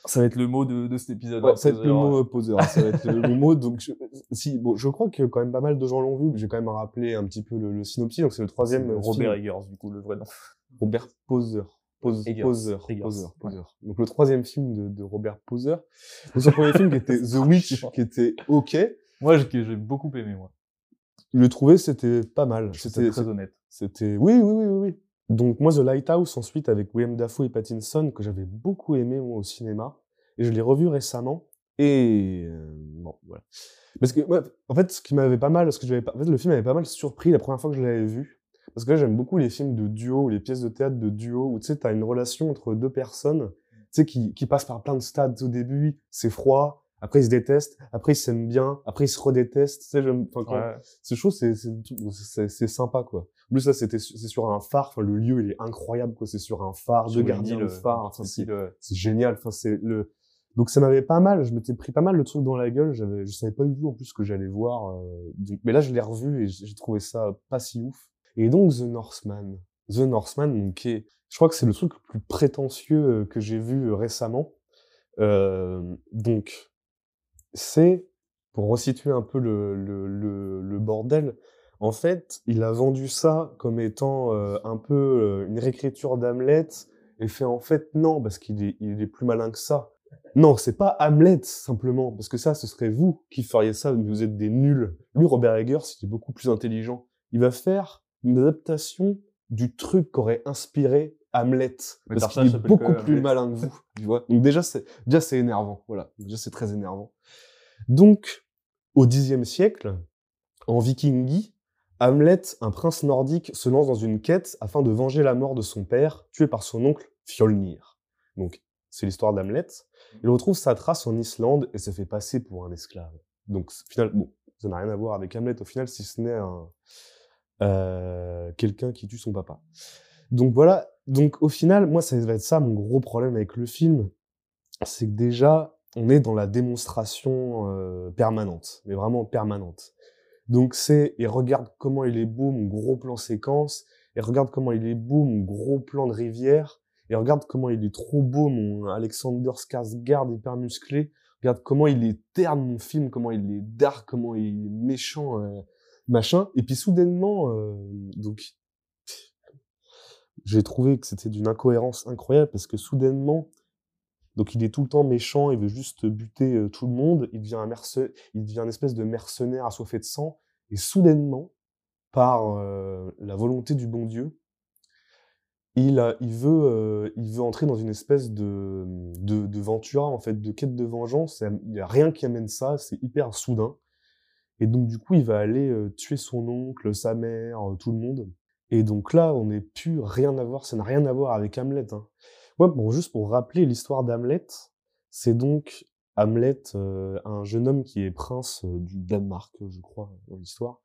Ça va être le mot de, de cet épisode. Ouais, ça va être le mot Poser, ça va être le mot. Donc je, si, bon, je crois que quand même pas mal de gens l'ont vu, j'ai quand même rappelé un petit peu le, le synopsis. Donc c'est le troisième Robert film. Eggers, du coup, le vrai nom. Robert Poser. Pose, Eggers. Poser, Eggers. Poser, Ouais. Poser. Donc le troisième film de, de Robert Poser. Donc son premier film qui était The Witch, qui était ok. Moi, j'ai j'ai beaucoup aimé, moi. Je le trouvais, c'était pas mal. C'était, très honnête. c'était, oui, oui, oui, oui, oui. Donc moi, The Lighthouse, ensuite, avec William Dafoe et Pattinson, que j'avais beaucoup aimé, moi, au cinéma. Et je l'ai revu récemment. Et euh, bon, voilà. Parce que, ouais, en fait, ce qui m'avait pas mal, ce que j'avais en fait, le film m'avait pas mal surpris la première fois que je l'avais vu. Parce que là, j'aime beaucoup les films de duo ou les pièces de théâtre de duo où tu sais, t'as une relation entre deux personnes, tu sais, qui, qui passent par plein de stades. Au début, c'est froid. Après, ils se détestent. Après, ils s'aiment bien. Après, ils se redétestent. Tu sais, j'aime, enfin, Ouais. c'est sympa, quoi. En plus, là, c'était, c'est sur un phare. Enfin, le lieu, il est incroyable, quoi. C'est sur un phare, deux gardiens de euh, phare. Enfin, c'est, c'est génial. Enfin, c'est le. Donc ça m'avait pas mal. Je m'étais pris pas mal le truc dans la gueule. J'avais, je savais pas du tout en plus ce que j'allais voir. euh, mais là, je l'ai revu et j'ai trouvé ça pas si ouf. Et donc The Northman, The Northman, donc qui est, je crois que c'est le truc le plus prétentieux euh, que j'ai vu euh, récemment. Euh, donc c'est pour resituer un peu le, bordel. En fait, il a vendu ça comme étant euh, un peu euh, une réécriture d'Hamlet et fait en fait non parce qu'il est, plus malin que ça. Non, c'est pas Hamlet simplement parce que ça, ce serait vous qui feriez ça. Vous êtes des nuls. Lui, Robert Eggers, est beaucoup plus intelligent. Il va faire une adaptation du truc qu'aurait inspiré Hamlet Le parce qu'il est beaucoup plus Hamlet. malin que vous. Tu vois. Donc déjà, c'est déjà c'est énervant. Voilà. Déjà, c'est très énervant. Donc, au Xe siècle, en Vikingie, Hamlet, un prince nordique, se lance dans une quête afin de venger la mort de son père, tué par son oncle Fjolnir. Donc, c'est l'histoire d'Hamlet. Il retrouve sa trace en Islande et se fait passer pour un esclave. Donc, au final, bon, ça n'a rien à voir avec Hamlet au final, si ce n'est un euh, quelqu'un qui tue son papa. Donc voilà. Donc au final, moi, ça va être ça mon gros problème avec le film, c'est que déjà, on est dans la démonstration euh, permanente, mais vraiment permanente. Donc c'est, et regarde comment il est beau, mon gros plan séquence, et regarde comment il est beau, mon gros plan de rivière, et regarde comment il est trop beau, mon Alexander Skarsgård hyper musclé, regarde comment il est terne, mon film, comment il est dark, comment il est méchant, euh, machin, et puis soudainement, euh, donc, j'ai trouvé que c'était d'une incohérence incroyable, parce que soudainement, donc il est tout le temps méchant, il veut juste buter tout le monde, il devient un merce- il devient une espèce de mercenaire assoiffé de sang, et soudainement, par la volonté du bon Dieu, il, veut, entrer dans une espèce de, de, ventura, en fait, de quête de vengeance. Il n'y a rien qui amène ça, c'est hyper soudain. Et donc, du coup, il va aller tuer son oncle, sa mère, tout le monde. Et donc là, on n'est plus rien à voir, ça n'a rien à voir avec Hamlet. Hein. Ouais, bon, juste pour rappeler l'histoire d'Hamlet, c'est donc Hamlet, euh, un jeune homme qui est prince euh, du Danemark, je crois, dans l'histoire.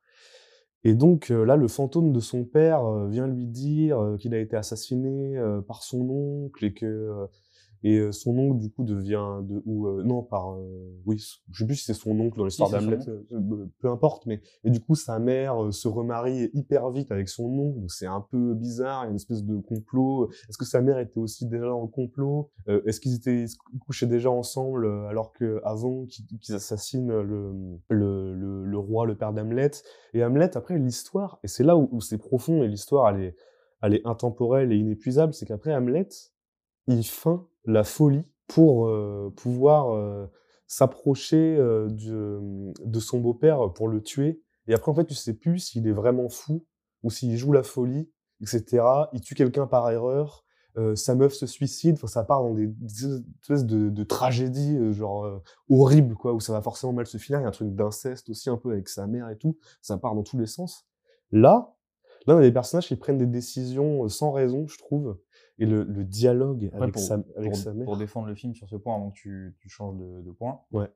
Et donc euh, là, le fantôme de son père vient lui dire qu'il a été assassiné par son oncle et que et euh, son oncle du coup devient de ou euh, non par euh, oui, je sais plus si c'est son oncle dans l'histoire son d'Hamlet, euh, peu importe, mais et du coup sa mère se remarie hyper vite avec son oncle, donc c'est un peu bizarre, il y a une espèce de complot. Est-ce que sa mère était aussi déjà dans le complot Est-ce qu'ils étaient ils se couchaient déjà ensemble alors que avant qu'ils assassinent le, le, le, le roi, le père d'Hamlet? Et Hamlet, après, l'histoire, et c'est là où, où c'est profond, et l'histoire, elle est, elle est intemporelle et inépuisable, c'est qu'après Hamlet, il feint la folie pour euh, pouvoir euh, s'approcher euh, de, son beau-père pour le tuer. Et après, en fait, tu sais plus s'il est vraiment fou ou s'il joue la folie, etc. Il tue quelqu'un par erreur, sa meuf se suicide, enfin, ça part dans des, espèces de, tragédies, genre, horribles, quoi, où ça va forcément mal se finir. Il y a un truc d'inceste aussi, un peu avec sa mère et tout. Ça part dans tous les sens. Là, là, on a des personnages qui prennent des décisions sans raison, je trouve. Et le, le dialogue Après, avec, pour, sa, avec pour, sa mère. pour défendre le film sur ce point, avant que tu, tu changes de, de point, Ouais.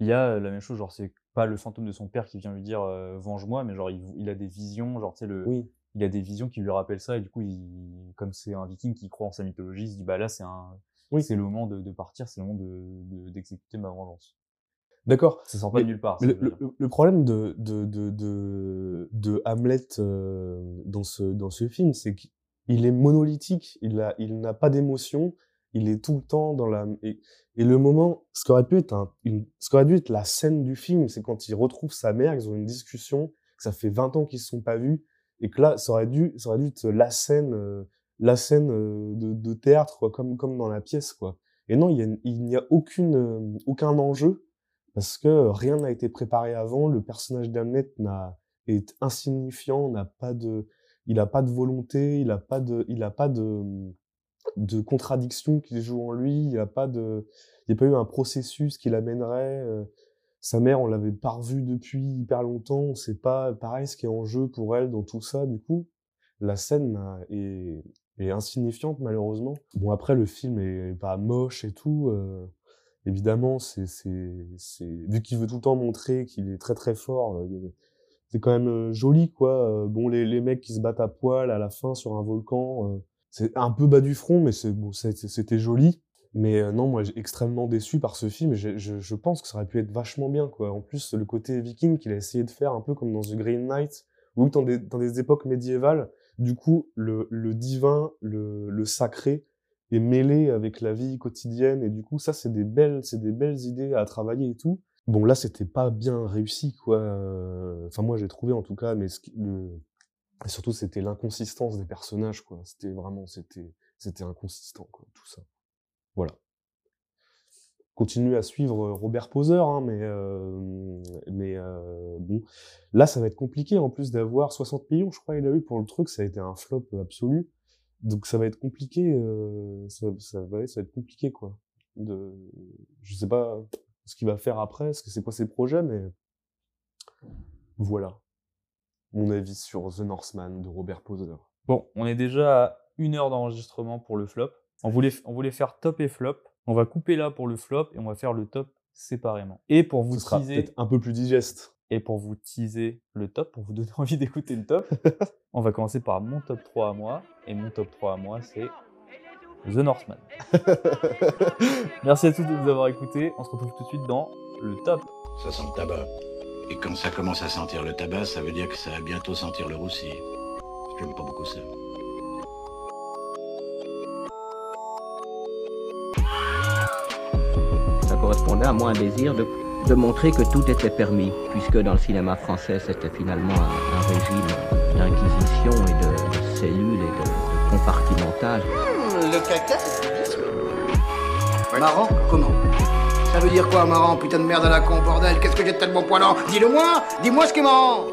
il y a la même chose, genre c'est pas le fantôme de son père qui vient lui dire euh, venge-moi, mais genre il, il a des visions, genre tu sais le, Oui. il a des visions qui lui rappellent ça et du coup il, comme c'est un viking qui croit en sa mythologie, il se dit bah là c'est un, Oui. c'est le moment de, de partir, c'est le moment de, de- d'exécuter ma vengeance. D'accord. Ça sort pas Mais- de nulle part. Le, problème de, de, de, de, de Hamlet euh, dans, ce, dans ce film, c'est qu'il est monolithique, il a, il n'a pas d'émotion, il est tout le temps dans la... Et, le moment, ce qu'aurait pu être un, dû être la scène du film, c'est quand il retrouve sa mère, ils ont une discussion, que ça fait 20 ans qu'ils se sont pas vus, et que là, ça aurait dû, ça aurait dû être la scène, euh, la scène euh, de, théâtre, quoi, comme, comme dans la pièce, quoi. Et non, il y a, il n'y a aucune, euh, aucun enjeu, parce que rien n'a été préparé avant, le personnage d'Hamlet n'a, est insignifiant, n'a pas de, il a pas de volonté, il a pas de, il a pas de, de contradiction qui joue en lui. Il n'y a pas de, il a pas eu un processus qui l'amènerait. euh, sa mère, on l'avait pas revue depuis hyper longtemps. On sait pas, pareil, ce qui est en jeu pour elle dans tout ça. Du coup, la scène n'a- est, insignifiante malheureusement. Bon après, le film est pas moche et tout. euh, évidemment, c'est, vu qu'il veut tout le temps montrer qu'il est très très fort. euh, c'est quand même euh, joli quoi. Euh, bon, les, mecs qui se battent à poil à la fin sur un volcan, euh, c'est un peu bas du front, mais c'est bon, c'était joli. Mais non, moi, j'ai extrêmement déçu par ce film. Je, je, pense que ça aurait pu être vachement bien, quoi. En plus, le côté viking qu'il a essayé de faire, un peu comme dans The Green Knight, ou dans des, époques médiévales, du coup, le, le divin, le, le sacré est mêlé avec la vie quotidienne. Et du coup, ça, c'est des belles, c'est des belles idées à travailler et tout. Bon, là, c'était pas bien réussi, quoi. Euh, Enfin, moi, j'ai trouvé, en tout cas, mais ce qui- surtout, c'était l'inconsistance des personnages, quoi. C'était vraiment, c'était, c'était inconsistant, quoi, tout ça. Voilà. Continue à suivre euh, Robert Poser, hein, mais, euh, mais bon, là ça va être compliqué en plus d'avoir 60 millions, je crois il a eu pour le truc, ça a été un flop absolu, donc ça va être compliqué, ça, ça, va, ça va être compliqué quoi. De, je sais pas ce qu'il va faire après, ce que c'est quoi ses projets, mais voilà mon avis sur The Northman de Robert Poser. Bon, on est déjà à une heure d'enregistrement pour le flop. On voulait, on voulait faire top et flop. On va couper là pour le flop et on va faire le top séparément. Et pour vous Ce teaser, un peu plus digeste. et pour vous teaser le top, pour vous donner envie d'écouter le top, on va commencer par mon top 3 à moi. Et mon top 3 à moi, c'est The Northman. Merci à tous de nous avoir écoutés. On se retrouve tout de suite dans le top. Ça sent le tabac. Et quand ça commence à sentir le tabac, ça veut dire que ça va bientôt sentir le roussi. J'aime pas beaucoup ça. Ça correspondait à moi un désir de, de montrer que tout était permis, puisque dans le cinéma français, c'était finalement un, un régime d'inquisition et de, de cellules et de, de compartimentage. Le caca. Marrant Comment? Ça veut dire quoi, marrant Putain de merde à la con, bordel? Qu'est-ce que j'ai de tellement poilant? Dis-le-moi Dis-moi ce qui est marrant